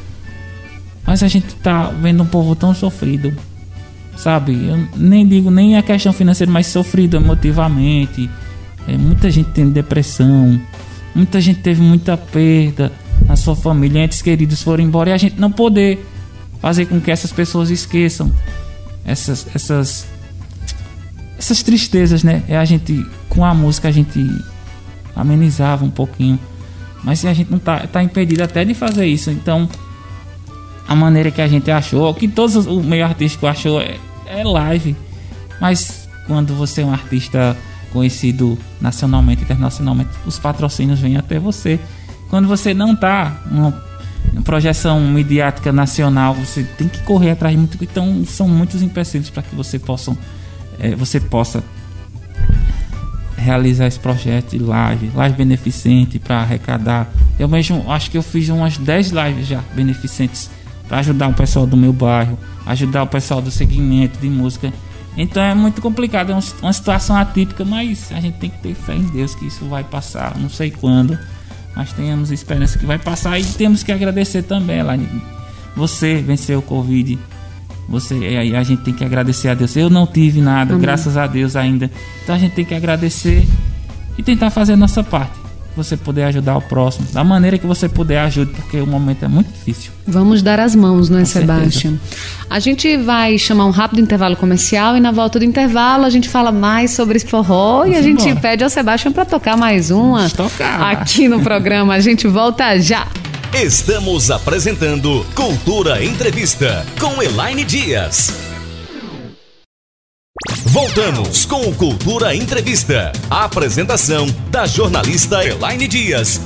Mas a gente tá vendo um povo tão sofrido, sabe? Eu nem digo nem a questão financeira, mas sofrido emotivamente. É, muita gente tem depressão, muita gente teve muita perda na sua família, entes queridos foram embora e a gente não poder fazer com que essas pessoas esqueçam essas essas essas tristezas, né? É a gente com a música a gente amenizava um pouquinho, mas a gente não tá tá impedido até de fazer isso. Então, a maneira que a gente achou, que todos o meio artístico achou é, é live. Mas quando você é um artista conhecido nacionalmente, internacionalmente, os patrocínios vêm até você. Quando você não tá numa projeção midiática nacional, você tem que correr atrás muito. Então são muitos empecilhos para que você possa, é, você possa realizar esse projeto de live, live beneficente para arrecadar. Eu mesmo acho que eu fiz umas 10 lives já beneficentes para ajudar o pessoal do meu bairro, ajudar o pessoal do segmento de música. Então é muito complicado, é uma situação atípica, mas a gente tem que ter fé em Deus que isso vai passar, não sei quando, mas tenhamos esperança que vai passar e temos que agradecer também, lá você venceu o Covid, você aí a gente tem que agradecer a Deus. Eu não tive nada, Amém. graças a Deus ainda. Então a gente tem que agradecer e tentar fazer a nossa parte você poder ajudar o próximo. Da maneira que você puder, ajude, porque o momento é muito difícil. Vamos dar as mãos, não é, Sebastião? A gente vai chamar um rápido intervalo comercial e na volta do intervalo a gente fala mais sobre esse forró Vamos e a gente embora. pede ao Sebastião para tocar mais uma aqui no programa. A gente volta já. Estamos apresentando Cultura Entrevista com Elaine Dias. Voltamos com o Cultura Entrevista. A apresentação da jornalista Elaine Dias.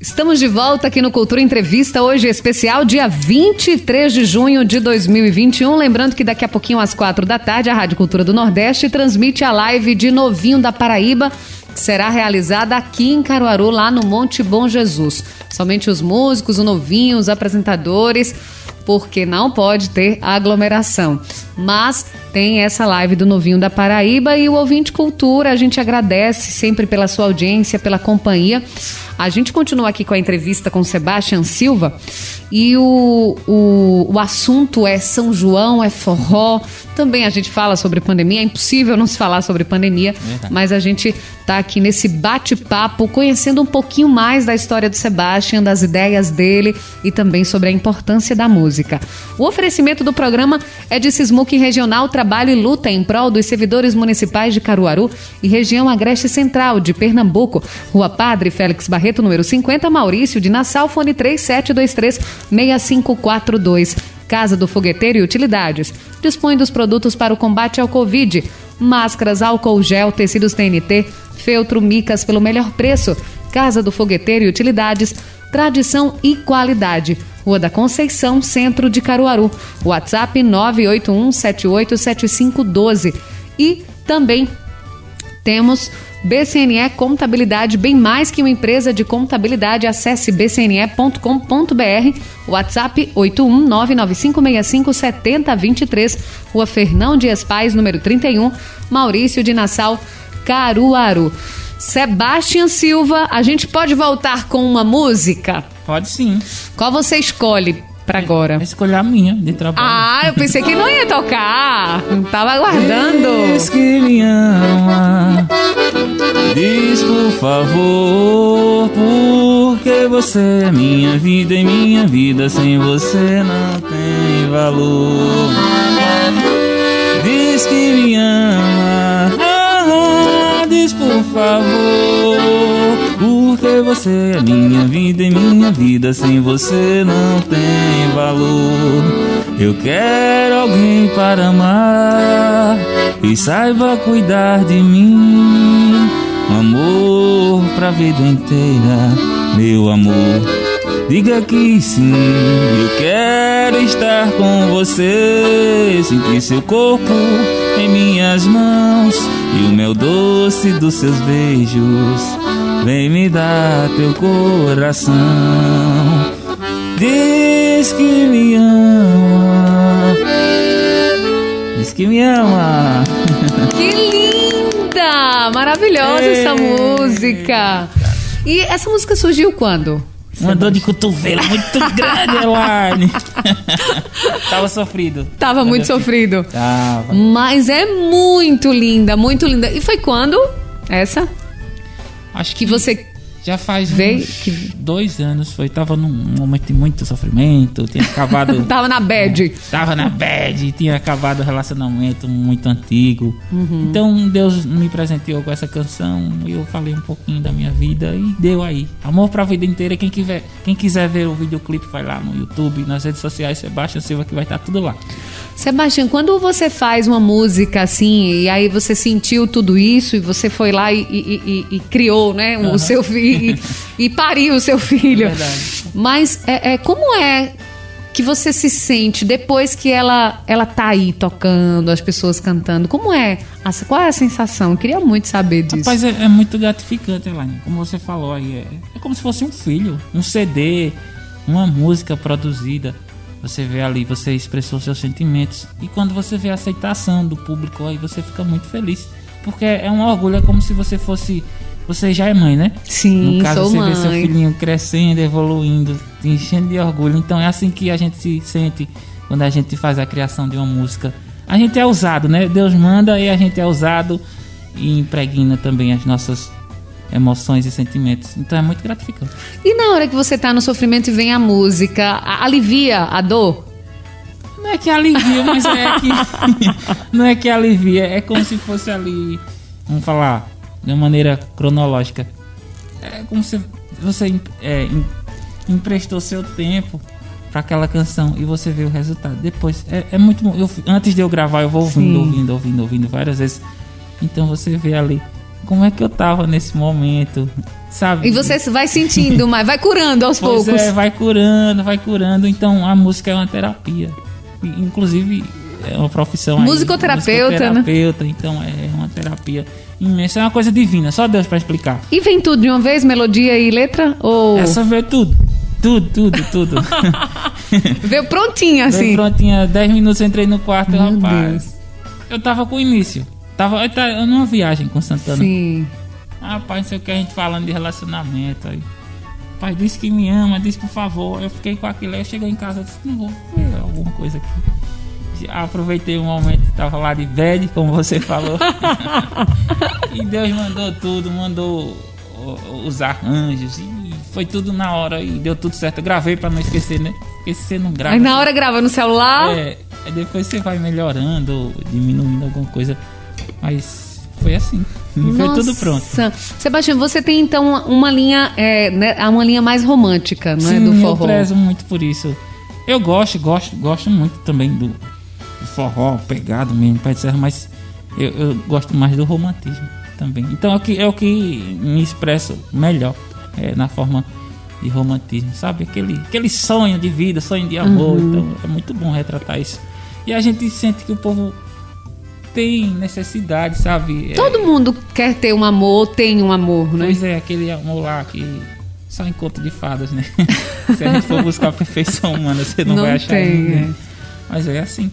Estamos de volta aqui no Cultura Entrevista, hoje especial, dia 23 de junho de 2021. Lembrando que daqui a pouquinho, às quatro da tarde, a Rádio Cultura do Nordeste transmite a live de Novinho da Paraíba, que será realizada aqui em Caruaru, lá no Monte Bom Jesus. Somente os músicos, o Novinho, os apresentadores porque não pode ter aglomeração. Mas tem essa live do Novinho da Paraíba e o Ouvinte Cultura. A gente agradece sempre pela sua audiência, pela companhia. A gente continua aqui com a entrevista com Sebastião Silva e o, o, o assunto é São João, é forró. Também a gente fala sobre pandemia. É impossível não se falar sobre pandemia, mas a gente está aqui nesse bate-papo, conhecendo um pouquinho mais da história do Sebastião, das ideias dele e também sobre a importância da música. O oferecimento do programa é de Sismuc Regional Trabalho e Luta em prol dos servidores municipais de Caruaru e região Agreste Central de Pernambuco. Rua Padre Félix Barreto número 50, Maurício de Nassau, fone 3723-6542. Casa do Fogueteiro e Utilidades. Dispõe dos produtos para o combate ao Covid. Máscaras, álcool gel, tecidos TNT, feltro, micas pelo melhor preço. Casa do Fogueteiro e Utilidades. Tradição e qualidade. Rua da Conceição, centro de Caruaru. WhatsApp 981787512. E também temos BCNE Contabilidade, bem mais que uma empresa de contabilidade. Acesse bcne.com.br, WhatsApp 81995657023, Rua Fernão Dias Pais, número 31, Maurício de Nassau, Caruaru. Sebastian Silva, a gente pode voltar com uma música? Pode sim. Qual você escolhe? pra agora? Escolher a minha de trabalho. Ah, eu pensei que não ia tocar. Tava aguardando. Diz que me ama. Diz por favor, porque você é minha vida e minha vida sem você não tem valor. Diz que me ama. Ah, diz por favor você é minha vida e minha vida sem você não tem valor. Eu quero alguém para amar e saiba cuidar de mim. Amor pra vida inteira, meu amor. Diga que sim, eu quero estar com você. Sentir seu corpo em minhas mãos e o mel doce dos seus beijos. Vem me dar teu coração. Diz que me ama. Diz que me ama. Que linda! Maravilhosa essa música. E essa música surgiu quando? Uma dor de cotovelo muito grande, Elaine. Tava sofrido. Tava muito sofrido. Tava. Mas é muito linda, muito linda. E foi quando? Essa? Acho Que você. Já faz veio- que- dois anos. Foi, tava num momento de muito sofrimento. Tinha acabado. Tava na bad. Tava na bad, tinha acabado o relacionamento muito antigo. Uhum. Então Deus me presenteou com essa canção e eu falei um pouquinho da minha vida e deu aí. Amor pra vida inteira. Quem quiser, quem quiser ver o videoclipe vai lá no YouTube, nas redes sociais, Sebastião Silva, que vai estar tudo lá. Sebastião, quando você faz uma música assim, e aí você sentiu tudo isso, e você foi lá e, e- e- e criou, né, o seu filho, e, e pariu o seu filho. Verdade. Mas é, é, como é que você se sente depois que ela, ela tá aí tocando, as pessoas cantando? Como é? Qual é a sensação? Eu queria muito saber disso. Rapaz, é, é muito gratificante, Elaine. Como você falou aí, é, é como se fosse um filho, um CD, uma música produzida. Você vê ali, você expressou seus sentimentos. E quando você vê a aceitação do público, aí você fica muito feliz. Porque é um orgulho, é como se você fosse. Você já é mãe, né? Sim, No caso, sou você mãe. vê seu filhinho crescendo, evoluindo, te enchendo de orgulho. Então é assim que a gente se sente quando a gente faz a criação de uma música. A gente é usado, né? Deus manda e a gente é usado e impregna também as nossas emoções e sentimentos. Então é muito gratificante. E na hora que você tá no sofrimento e vem a música, a- alivia a dor? Não é que alivia, mas é que. não é que alivia, é como se fosse ali. Vamos falar de uma maneira cronológica. É como se você é, em- emprestou seu tempo para aquela canção e você vê o resultado. Depois, é, é muito bom. Eu, antes de eu gravar, eu vou ouvindo, Sim. ouvindo, ouvindo, ouvindo várias vezes. Então você vê ali como é que eu tava nesse momento, sabe? E você vai sentindo, mas vai curando aos Pois poucos. é, vai curando, vai curando. Então a música é uma terapia. Inclusive é uma profissão aí, Musicoterapeuta, né? musicoterapeuta, então é uma terapia imensa, é uma coisa divina, só Deus para explicar. E vem tudo de uma vez, melodia e letra? Ou É só ver tudo. Tudo, tudo, tudo. veio prontinha Assim. assim? Prontinha, 10 minutos entrei no quarto, Meu rapaz. Eu tava com o início. Tava eu tava numa viagem com Santana. Sim. Rapaz, não sei o que a gente falando de relacionamento aí. Pai disse que me ama, disse por favor. Eu fiquei com aquilo. Aí eu cheguei em casa disse, não vou ver alguma coisa aqui. Aproveitei o momento, tava lá de bed, como você falou. e Deus mandou tudo, mandou os arranjos. E foi tudo na hora e deu tudo certo. Eu gravei pra não esquecer, né? Porque se você não grava. Aí na hora grava no celular. É, depois você vai melhorando, diminuindo alguma coisa. Mas foi assim. E foi tudo pronto. Nossa. Sebastião, você tem então uma, linha, é, né, uma linha mais romântica, não é, Sim, do eu forró? prezo muito por isso. Eu gosto, gosto, gosto muito também do forró, pegado mesmo, pé de serra, mas eu, eu gosto mais do romantismo também. Então é o que, é o que me expresso melhor é, na forma de romantismo, sabe? Aquele, aquele sonho de vida, sonho de amor. Uhum. Então é muito bom retratar isso. E a gente sente que o povo tem necessidade, sabe? É- Todo mundo quer ter um amor, tem um amor, né? Pois é, aquele amor lá que só encontro de fadas, né? Se a gente for buscar a perfeição humana, você não, Não vai achar tem, ninguém. Mas é assim.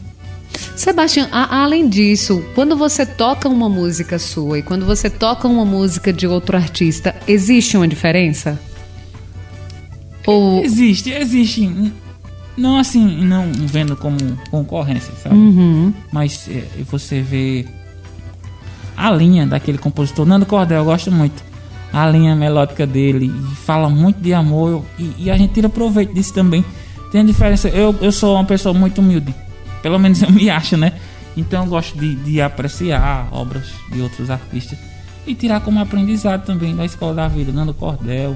Sebastião, além disso, quando você toca uma música sua e quando você toca uma música de outro artista, existe uma diferença? Ou Existe, existe. Não assim, não vendo como concorrência, sabe? Uhum. Mas é, você vê a linha daquele compositor. Nando Cordel, eu gosto muito. A linha melódica dele. Fala muito de amor. E, e a gente tira proveito disso também. Tem a diferença. Eu, eu sou uma pessoa muito humilde. Pelo menos eu me acho, né? Então eu gosto de, de apreciar obras de outros artistas. E tirar como aprendizado também da escola da vida. Nando Cordel,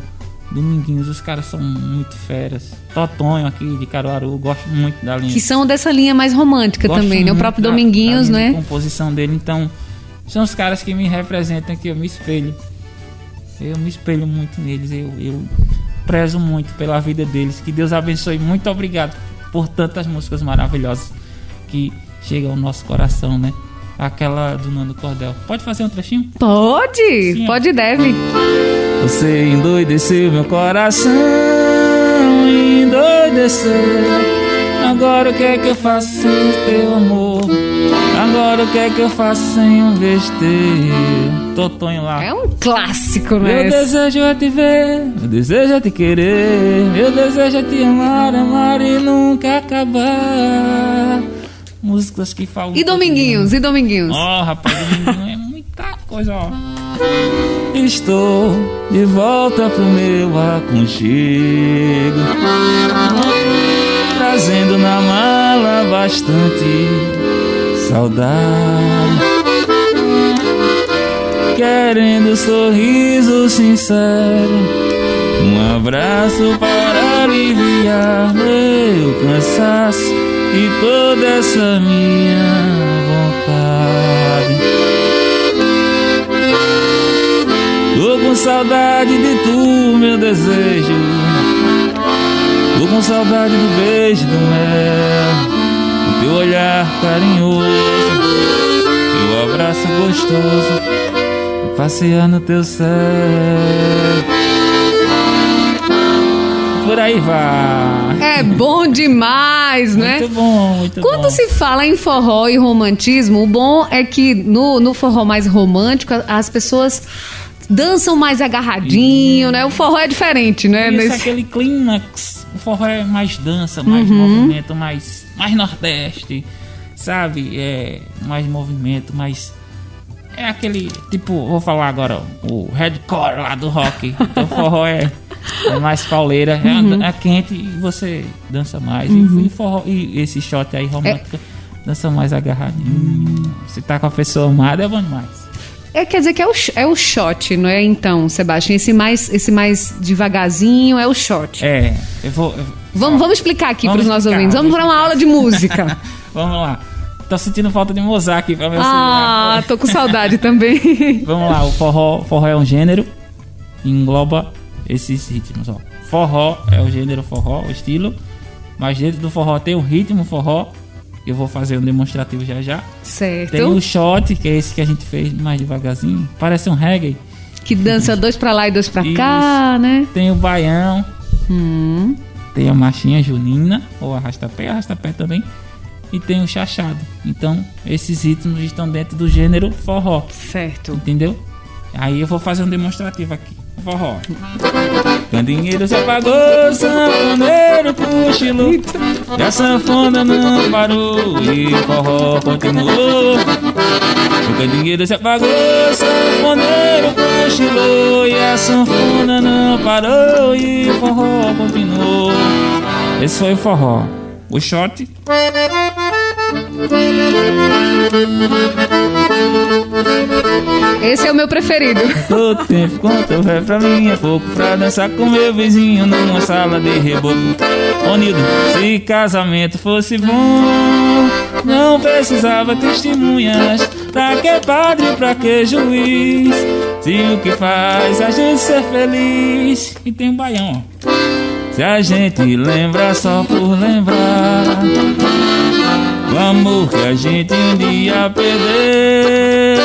Dominguinhos, os caras são muito feras. Totonho aqui de Caruaru, gosto muito da linha. Que são dessa linha mais romântica Gosto também, né? O próprio da- Dominguinhos, da né? de composição dele, então são os caras que me representam, que eu me espelho. Eu me espelho muito neles, eu, eu prezo muito pela vida deles. Que Deus abençoe. Muito obrigado por tantas músicas maravilhosas que chegam ao nosso coração, né? Aquela do Nando Cordel. Pode fazer um trechinho? Pode, Sim. pode e deve. Você endoideceu meu coração, endoideceu. Agora o que é que eu faço sem o teu amor? Agora o que é que eu faço sem um besteiro? Totonho lá. É um clássico, Meu né? desejo é te ver, meu desejo é te querer, meu desejo é te amar, amar e nunca acabar. Músicas que falam. E Dominguinhos, e Dominguinhos? Ó, rapaz, dominguinho é muita coisa, ó. Estou de volta pro meu aconchego, trazendo na mala bastante saudade. Querendo sorriso sincero, um abraço para aliviar meu cansaço e toda essa minha vontade. Tô com saudade de tu, meu desejo. Tô com saudade do beijo do mel, do teu olhar carinhoso, teu abraço gostoso, passear no teu céu. Por aí vai. É bom demais, né? Muito bom, muito Quando bom. se fala em forró e romantismo, o bom é que no, no forró mais romântico, as pessoas dançam mais agarradinho, né? O forró é diferente, né? Isso, Nesse- aquele clímax, o forró é mais dança, mais Uhum. movimento, mais, mais nordeste, sabe? É mais movimento, mais. É aquele, tipo, vou falar agora, o hardcore lá do rock. Então o forró é, é mais pauleira, é, Uhum. é quente e você dança mais. E, e forró, e esse shot aí romântico, dança mais agarradinho. Se tá com a pessoa amada, é bom demais. É, quer dizer que é o, é o shot, não é então, Sebastião? Esse mais, esse mais devagarzinho é o shot. É, eu vou. eu- Vamos, vamos explicar aqui para os nossos ouvintes. Vamos vamos para uma aula de música. Vamos lá. Tô sentindo falta de Mozart aqui pra meu ah, celular. tô com saudade também. Vamos lá, o forró, forró é um gênero que engloba esses ritmos, ó. Forró é o gênero forró, o estilo, mas dentro do forró tem o ritmo forró. Eu vou fazer um demonstrativo já já. certo. Tem o shot, que é esse que a gente fez mais devagarzinho, parece um reggae. Que dança dois pra lá e dois pra cá, né? Tem o baião, Hum. tem a marchinha junina, ou arrasta-pé, arrasta-pé também. E tem o chachado. Então, esses ritmos estão dentro do gênero forró. Certo. Entendeu? Aí eu vou fazer um demonstrativo aqui. Forró. Candinheiro se apagou, sanfoneiro cochilou. E a sanfona não parou e o forró continuou. O candinheiro se apagou, sanfoneiro cochilou. E a sanfona não parou e o forró continuou. Esse foi o forró. O shot. Esse é o meu preferido. Todo tempo quanto houver pra mim é pouco Pra dançar com meu vizinho numa sala de reboco. Ô Nildo, se casamento fosse bom Não precisava testemunhas. Pra que padre, pra que juiz? Se o que faz a gente ser feliz. E tem um baião, ó. Se a gente lembra só por lembrar amor que a gente um dia perdeu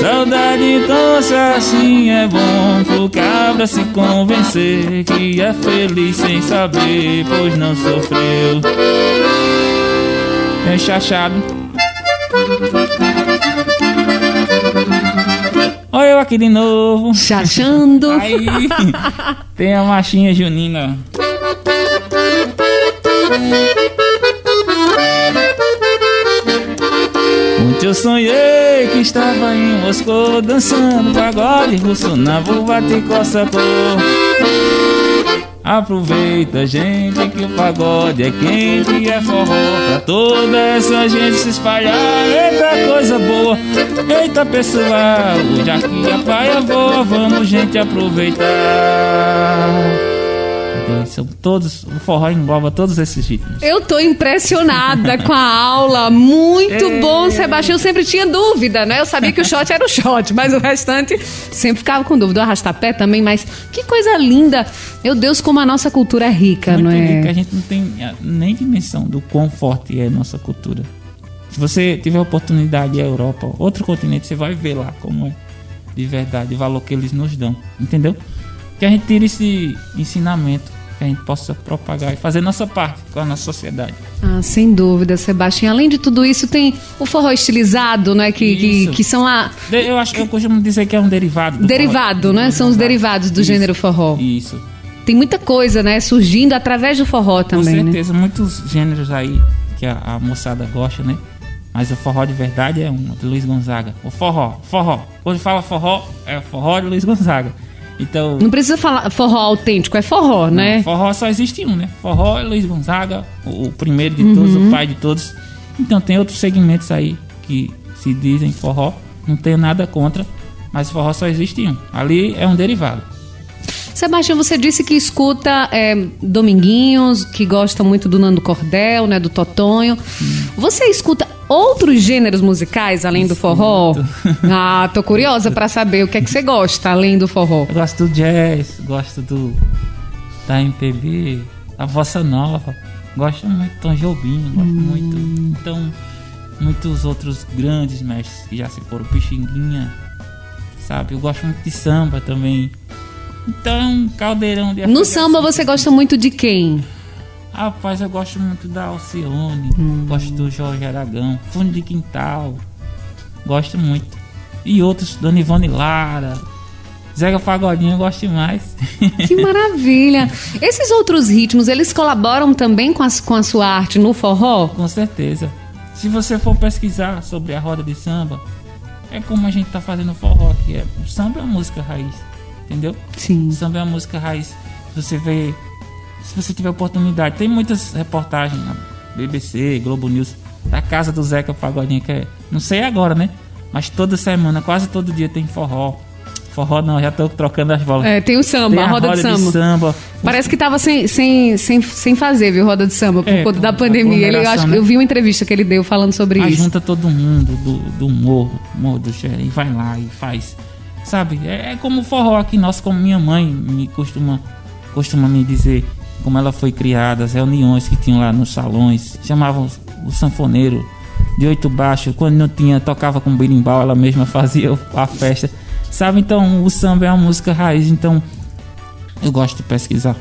Saudade então se assim é bom Pro cabra se convencer Que é feliz sem saber Pois não sofreu. Tem chachado. Olha eu aqui de novo. Chachando. Aí tem a marchinha junina eu sonhei que estava em Moscou Dançando pagode russo na vulva de coça cor. Aproveita gente que o pagode é quente e é forró. Pra toda essa gente se espalhar Eita coisa boa, Eita pessoal, hoje aqui a praia voa, vamos gente aproveitar. São todos, o forró engloba todos esses ritmos. Eu tô impressionada com a aula. Muito É. bom, Sebastião. Eu sempre tinha dúvida, né? Eu sabia que o shot era o shot, mas o restante sempre ficava com dúvida. O arrastapé também, mas que coisa linda. Meu Deus, como a nossa cultura é rica, Muito não é? rica, a gente não tem ah, nem dimensão do quão forte é a nossa cultura. Se você tiver oportunidade à Europa, outro continente, você vai ver lá como é de verdade o valor que eles nos dão, entendeu? Que a gente tire esse ensinamento, que a gente possa propagar e fazer nossa parte com a nossa sociedade. Ah, sem dúvida, Sebastião. Além de tudo isso, tem o forró estilizado, né? Que, que, que são a. Eu acho que eu costumo dizer que é um derivado. do Derivado, forró. né? São os derivados do Isso. gênero forró. Isso. Tem muita coisa, né? Surgindo através do forró Com também, né? certeza, muitos gêneros aí que a, a moçada gosta, né? Mas o forró de verdade é um de Luiz Gonzaga. O forró, forró. Quando fala forró, é forró de Luiz Gonzaga. Então, Não precisa falar forró autêntico, é forró, né? forró só existe um, né? Forró é Luiz Gonzaga, o, o primeiro de todos, Uhum. o pai de todos. Então tem outros segmentos aí que se dizem forró. Não tenho nada contra, mas forró só existe um. Ali é um derivado. Sebastião, você disse que escuta é, Dominguinhos, que gosta muito do Nando Cordel, né? Do Totonho. Você escuta outros gêneros musicais além do forró? Ah, tô curiosa pra saber o que é que você gosta além do forró. Eu gosto do jazz, gosto do da MPB, da bossa nova. Gosto muito do Tom Jobim, gosto muito. Então, muitos outros grandes mestres que já se foram, Pixinguinha, sabe? Eu gosto muito de samba também. Então, caldeirão de No samba você gosta muito de quem? Rapaz, eu gosto muito da Alcione, gosto do Jorge Aragão, Fundo de Quintal, gosto muito. E outros, Dona Ivone Lara, Zega Pagodinho, eu gosto demais. Que maravilha! Esses outros ritmos, eles colaboram também com, as, com a sua arte no forró? Com certeza. Se você for pesquisar sobre a roda de samba, é como a gente tá fazendo forró aqui. É, o samba é uma música raiz, entendeu? Sim. O samba é uma música raiz. Você vê, se você tiver oportunidade, tem muitas reportagens na BBC, Globo News, da casa do Zeca Pagodinho, que é, não sei agora, né? Mas toda semana, quase todo dia tem forró. Forró não, já tô trocando as bolas. É, tem o samba, Tem a roda, de samba. samba. Parece que tava sem, sem, sem, sem fazer, viu, roda de samba, por É, conta da pandemia. Ele, eu, acho, que- eu né? vi uma entrevista que ele deu falando sobre Aí isso. junta todo mundo do, do morro, morro do Xerém, vai lá e faz. Sabe? É, é como o forró aqui nosso, como minha mãe me costuma, costuma me dizer, como ela foi criada, as reuniões que tinham lá nos salões, chamavam o sanfoneiro de oito baixo, quando não tinha, tocava com berimbau, ela mesma fazia a festa. Sabe? Então o samba é uma música raiz, então eu gosto de pesquisar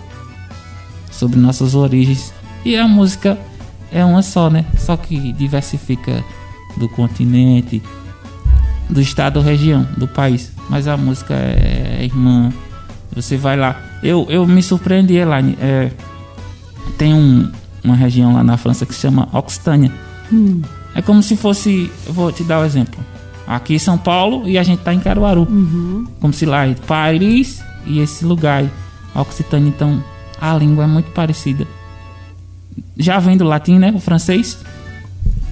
sobre nossas origens. E a música é uma só, né? Só que diversifica do continente, do estado ou região, do país. Mas a música é irmã. Você vai lá. Eu, eu me surpreendi, Elaine. É, tem um, uma região lá na França que se chama Occitânia. É como se fosse. Eu vou te dar o um exemplo. Aqui em São Paulo e a gente tá em Caruaru. Como se lá é Paris e esse lugar, aí, Occitânia. Então a língua é muito parecida. Já vem do latim, né? O francês.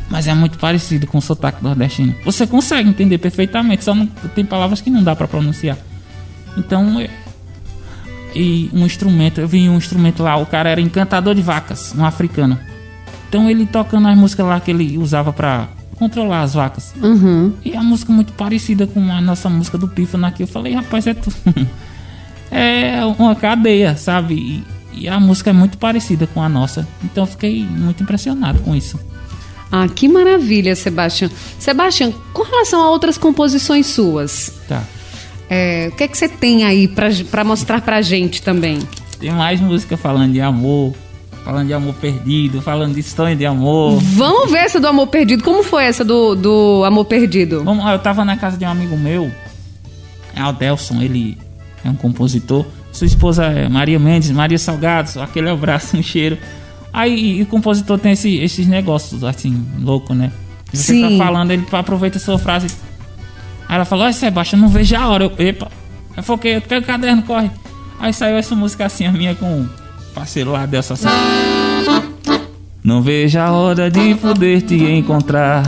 Mas é muito parecido com o sotaque nordestino. Você consegue entender perfeitamente, só não, tem palavras que não dá para pronunciar. Então, é- e um instrumento, eu vi um instrumento lá, o cara era encantador de vacas, um africano. Então ele tocando as músicas lá que ele usava para controlar as vacas. Uhum. E a música muito parecida com a nossa música do Pífano aqui. Eu falei, rapaz, é tudo. é uma cadeia, sabe? E, e a música é muito parecida com a nossa. Então eu fiquei muito impressionado com isso. Ah, que maravilha, Sebastião. Sebastião, com relação a outras composições suas, Tá. É, o que é que você tem aí pra mostrar pra gente também? Tem mais música falando de amor, falando de amor perdido, falando de sonho de amor. Vamos ver essa do Amor Perdido. Como foi essa do, do Amor Perdido? Vamos eu tava na casa de um amigo meu, é Aldelson, ele é um compositor. Sua esposa é Maria Mendes, Maria Salgados, aquele abraço, um cheiro. Aí o compositor tem esse- esses negócios assim, louco, né? Você Sim. tá falando, ele aproveita a sua frase. Aí ela falou, olha Sebastião, não vejo a hora. Eu, epa, eu foquei, eu pego o caderno, corre. Aí saiu essa música assim, a minha com o parceiro lá, assim. Não vejo a hora de poder te encontrar.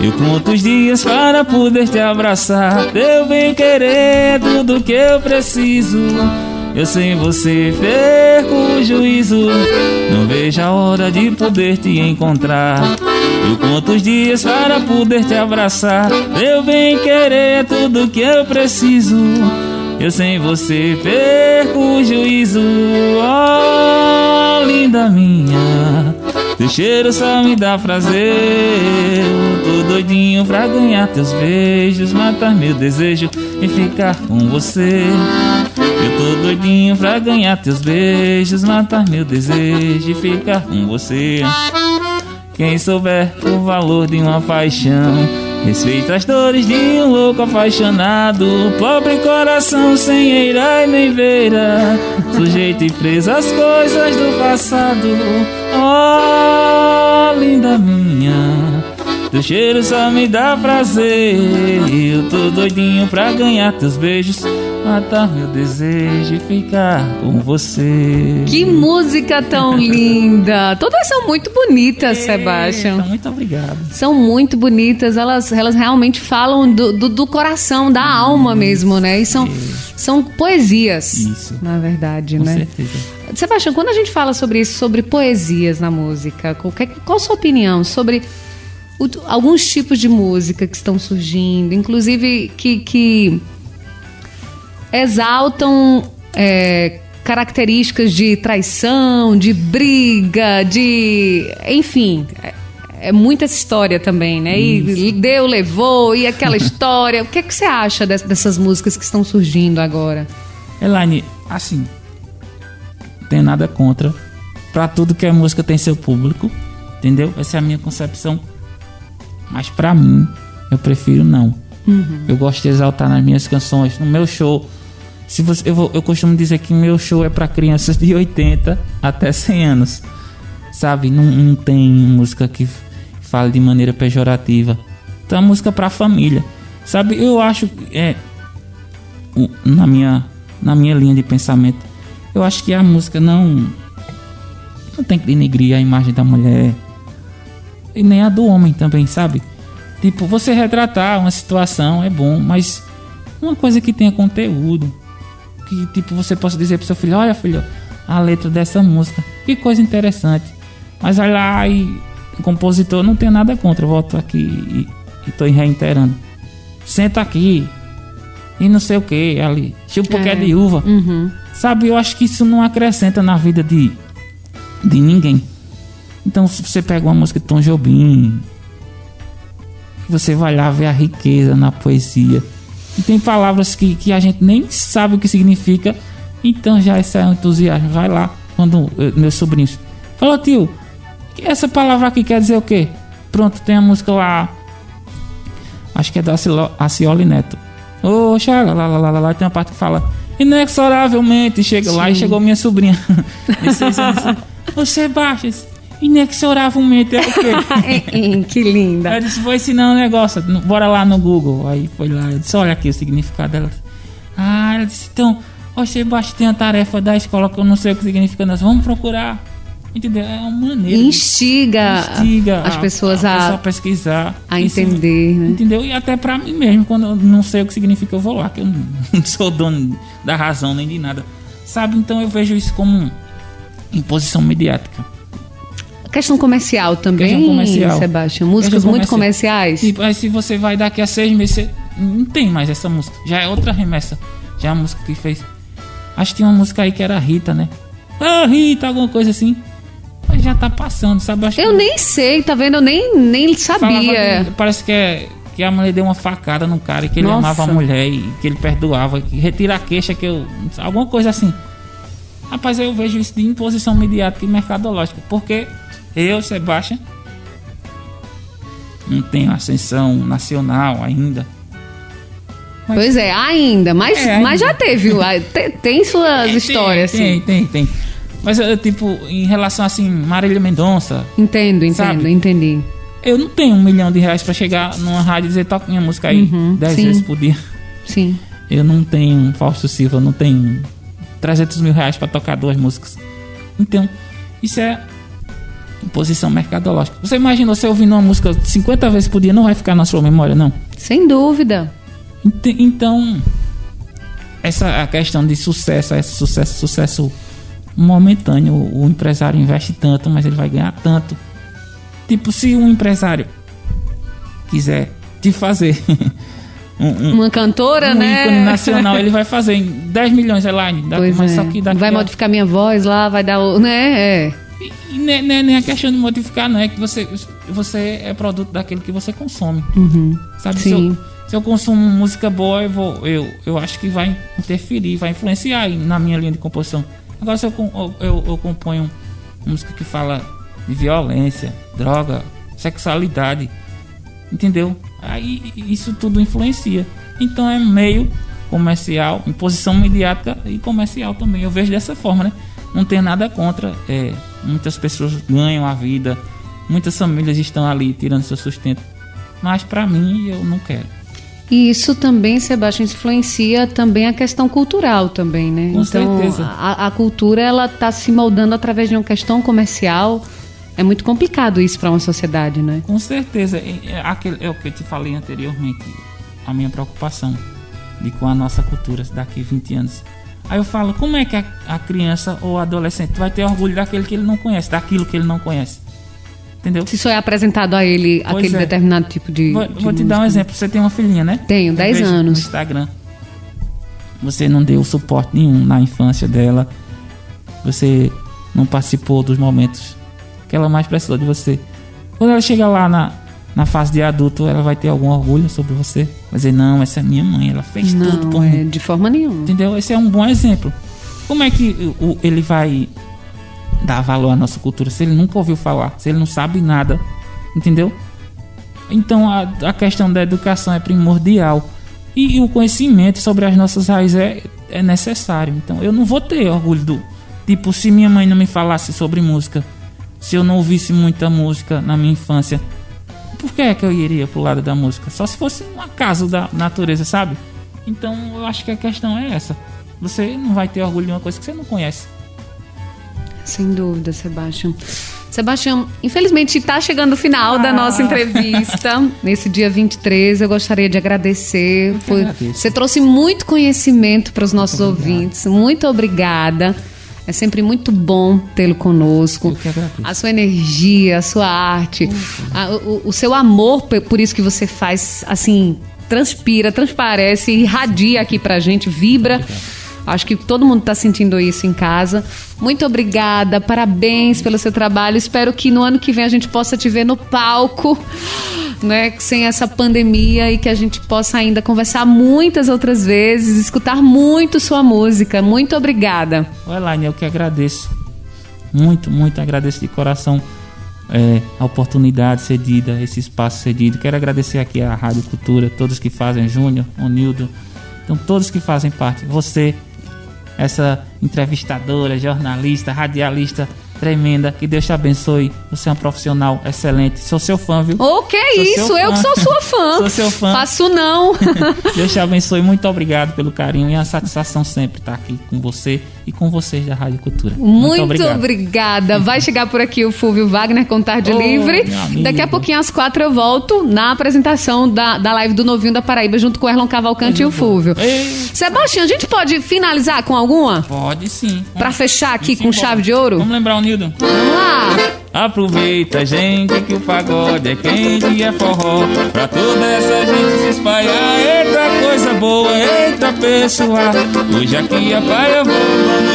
Eu conto os dias para poder te abraçar. Teu bem querer tudo que eu preciso. Eu sem você perco o juízo. Não vejo a hora de poder te encontrar. Eu conto os dias para poder te abraçar. Teu bem querer é tudo que eu preciso. Eu sem você perco o juízo. Oh, linda minha. Teu cheiro só me dá prazer. Tô doidinho pra ganhar teus beijos, matar meu desejo e ficar com você. Eu tô doidinho pra ganhar teus beijos, matar meu desejo e ficar com você. Quem souber o valor de uma paixão, respeita as dores de um louco apaixonado. Pobre coração sem eira e nem veira, sujeito e preso às coisas do passado. Oh, linda minha. Teu cheiro só me dá prazer. Eu tô doidinho pra ganhar teus beijos, matar meu desejo e ficar com você. Que música tão linda! Todas são muito bonitas, Sebastião. Eita, muito obrigado. São muito bonitas, elas, elas realmente falam do, do, do coração, da alma mesmo, né? E são, são poesias, Isso. na verdade, Com né? certeza. Sebastião, quando a gente fala sobre isso, sobre poesias na música, qual, qual a sua opinião sobre o- alguns tipos de música que estão surgindo, inclusive que, que exaltam é, características de traição, de briga, de. Enfim. é- É muita essa história também, né? E deu, levou, e aquela história. O que, é que você acha des- dessas músicas que estão surgindo agora? Elaine, assim, não tenho nada contra. Pra tudo que é música tem seu público, entendeu? Essa é a minha concepção. Mas pra mim, eu prefiro não. Eu gosto de exaltar nas minhas canções, no meu show. Se você, eu, vou- eu costumo dizer que meu show é pra crianças de 80 até 100 anos. Sabe? Não, não tem música que fale de maneira pejorativa. Então é música pra família. Sabe? Eu acho que é, na minha na minha linha de pensamento eu acho que a música não não tem que denegrir a imagem da mulher e nem a do homem também sabe tipo você retratar uma situação é bom mas uma coisa que tenha conteúdo que tipo você possa dizer pro seu filho olha filho a letra dessa música que coisa interessante mas olha lá e o compositor não tem nada contra eu volto aqui e, e tô reiterando senta aqui e não sei o que ali. Chupa um É. é. de uva. Uhum. Sabe, eu acho que isso não acrescenta na vida de, de ninguém. Então, se você pega uma música de Tom Jobim, você vai lá ver a riqueza na poesia. E tem palavras que, que a gente nem sabe o que significa. Então já esse é um entusiasmo. Vai lá, quando eh, meus sobrinhos. Falou, tio, essa palavra aqui quer dizer o quê? Pronto, tem a música lá. Acho que é da Acioli Neto. Ô, xala, lá, lá, lá, lá, lá, tem uma parte que fala inexoravelmente. Chega lá e chegou minha sobrinha. de seis anos, assim, Ô, Sebastião, inexoravelmente é o quê? que linda. Eu disse, vou ensinar um negócio, bora lá no Google. Aí foi lá, eu disse, olha aqui o significado dela. Ah, ela disse, então, ó, Sebastião, tem a tarefa da escola que eu não sei o que significa, nós vamos procurar. Entendeu? É uma maneira. Instiga, instiga as a- pessoas a, pessoa a, pesquisar. a Isso- entender, né? Entendeu? E até pra mim mesmo, quando eu não sei o que significa, eu vou lá, que eu não sou dono da razão nem de nada. Sabe? Então eu vejo isso como imposição mediática. Questão comercial também, Questão comercial. Sebastião. Músicas muito comerciais. Tipo, aí se você vai daqui a seis meses, você não tem mais essa música. Já é outra remessa. Já é a música que fez. Acho que tinha uma música aí que era Rita, né? Ah, Rita, alguma coisa assim. Mas já tá passando, sabe? Acho Eu que nem sei, tá vendo? Eu nem, nem sabia. que- parece que é que a mulher deu uma facada no cara e que ele Nossa. amava a mulher e que ele perdoava, que retira a queixa que eu. Alguma coisa assim. Rapaz, eu vejo isso de imposição mediática e mercadológica. Porque eu, Sebastião, não tenho ascensão nacional ainda. Pois é, ainda, mas, É, mas já teve. Tem, tem suas histórias, tem, assim. Tem, tem, tem. Mas, eu, tipo, em relação assim, Marília Mendonça, Entendo, entendo, Sabe? entendi. eu não tenho um milhão de reais pra chegar numa rádio e dizer toca minha música aí Uhum, dez sim. vezes por dia. Sim. Eu não tenho Fausto Silva, não tenho 300 mil reais pra tocar duas músicas. Então, isso é imposição mercadológica. Você imagina você ouvindo uma música 50 vezes por dia, não vai ficar na sua memória, não? Sem dúvida. Ent- Então, essa a questão de sucesso, esse sucesso, sucesso momentâneo, o empresário investe tanto, mas ele vai ganhar tanto. Tipo, se um empresário quiser te fazer um, um, Uma cantora, um né? ícone nacional, ele vai fazer em 10 milhões, Elaine. Dá- Pois mas é. só que daqui Vai a- modificar minha voz lá, vai dar. Né? É. E- e nem, nem, nem a questão de modificar, não é que você, você é produto daquilo que você consome. Sabe? Se Sim. eu, se eu consumo música boa, eu, vou, eu, eu acho que vai interferir, vai influenciar na minha linha de composição. Agora, se eu, eu, eu componho música que fala de violência, droga, sexualidade, entendeu? Aí isso tudo influencia. Então é meio comercial, imposição mediática e comercial também. Eu vejo dessa forma, né? Não tem nada contra. é, muitas pessoas ganham a vida, muitas famílias estão ali tirando seu sustento. Mas pra mim, eu não quero. E isso também, Sebastião, influencia também a questão cultural também, né? Com então, certeza. A, a cultura, ela está se moldando através de uma questão comercial. É muito complicado isso para uma sociedade, né? Com certeza. Aquele, é o que eu te falei anteriormente. A minha preocupação de com a nossa cultura daqui 20 anos. Aí eu falo, como é que a, a criança ou adolescente vai ter orgulho daquele que ele não conhece, daquilo que ele não conhece? Entendeu? Se só é apresentado a ele Pois aquele é. determinado tipo de. Vou, de vou te dar um exemplo. Você tem uma filhinha, né? Tenho, Eu 10 vejo anos. No Instagram. Você não deu suporte nenhum na infância dela. Você não participou dos momentos que ela mais precisou de você. Quando ela chega lá na, na fase de adulto, ela vai ter algum orgulho sobre você. Vai dizer, não, essa é minha mãe, ela fez tudo Não, por é, mim. de forma nenhuma. Entendeu? Esse é um bom exemplo. Como é que o- ele vai dar valor à nossa cultura se ele nunca ouviu falar, se ele não sabe nada? Entendeu? Então a, a questão da educação é primordial. E, e o conhecimento sobre as nossas raízes é, é necessário. Então eu não vou ter orgulho do. Tipo, se minha mãe não me falasse sobre música, se eu não ouvisse muita música na minha infância, por que é que eu iria pro lado da música? Só se fosse um acaso da natureza, sabe? Então eu acho que a questão é essa. Você não vai ter orgulho de uma coisa que você não conhece. Sem dúvida, Sebastião. Sebastião, infelizmente está chegando o final Ah. da nossa entrevista. Nesse dia 23, eu gostaria de agradecer. Foi- você trouxe muito conhecimento para os nossos ouvintes. Muito obrigada. É sempre muito bom tê-lo conosco. A sua energia, a sua arte, a- o, o seu amor por isso que você faz, assim, transpira, transparece, irradia aqui pra gente, vibra. Acho que todo mundo está sentindo isso em casa. Muito obrigada, parabéns pelo seu trabalho. Espero que no ano que vem a gente possa te ver no palco, né? Sem essa pandemia e que a gente possa ainda conversar muitas outras vezes, escutar muito sua música. Muito obrigada. Ô Elaine, eu que agradeço. Muito, muito agradeço de coração é, a oportunidade cedida, esse espaço cedido. Quero agradecer aqui à Rádio Cultura, todos que fazem, Júnior, Onildo, então todos que fazem parte. Você, essa entrevistadora, jornalista, radialista tremenda, que Deus te abençoe. Você é um profissional excelente. Sou seu fã, viu? Ô, que Sou isso? Eu que sou sua fã. Sou seu fã. Faço não. Deus te abençoe. Muito obrigado pelo carinho e a satisfação sempre estar aqui com você e com vocês da Rádio Cultura. Muito, obrigado. obrigada. Vai chegar por aqui o Fulvio Wagner com Tarde Livre. Daqui a pouquinho, às quatro, eu volto na apresentação da, da live do Novinho da Paraíba, junto com o Erlon Cavalcante e o Fulvio. Ei, Sebastião, a gente pode finalizar com alguma? pode sim. Pra fechar aqui Vamos com chave de ouro? Vamos lembrar o Nildo. Lá. Aproveita, gente, que o pagode é quente e é forró. Pra toda essa gente se espalhar. Eita coisa boa, eita pessoal. Hoje aqui a praia vou, vamos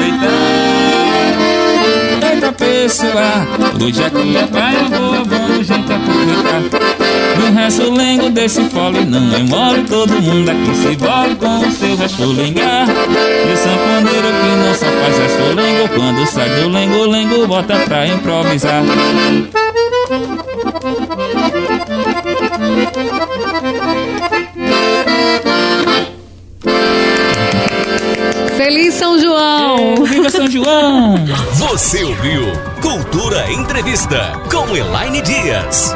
aproveitar. Eita pessoal, hoje aqui a praia vou, vamos gente aproveitar. No resto lengo desse fole não é mole Todo mundo aqui se vale com o seu restolengar E o sanfoneiro só faz restolengo Quando sai do lengo, lengo bota pra improvisar Feliz São João! Viva São João! Você ouviu Cultura Entrevista com Elaine Dias.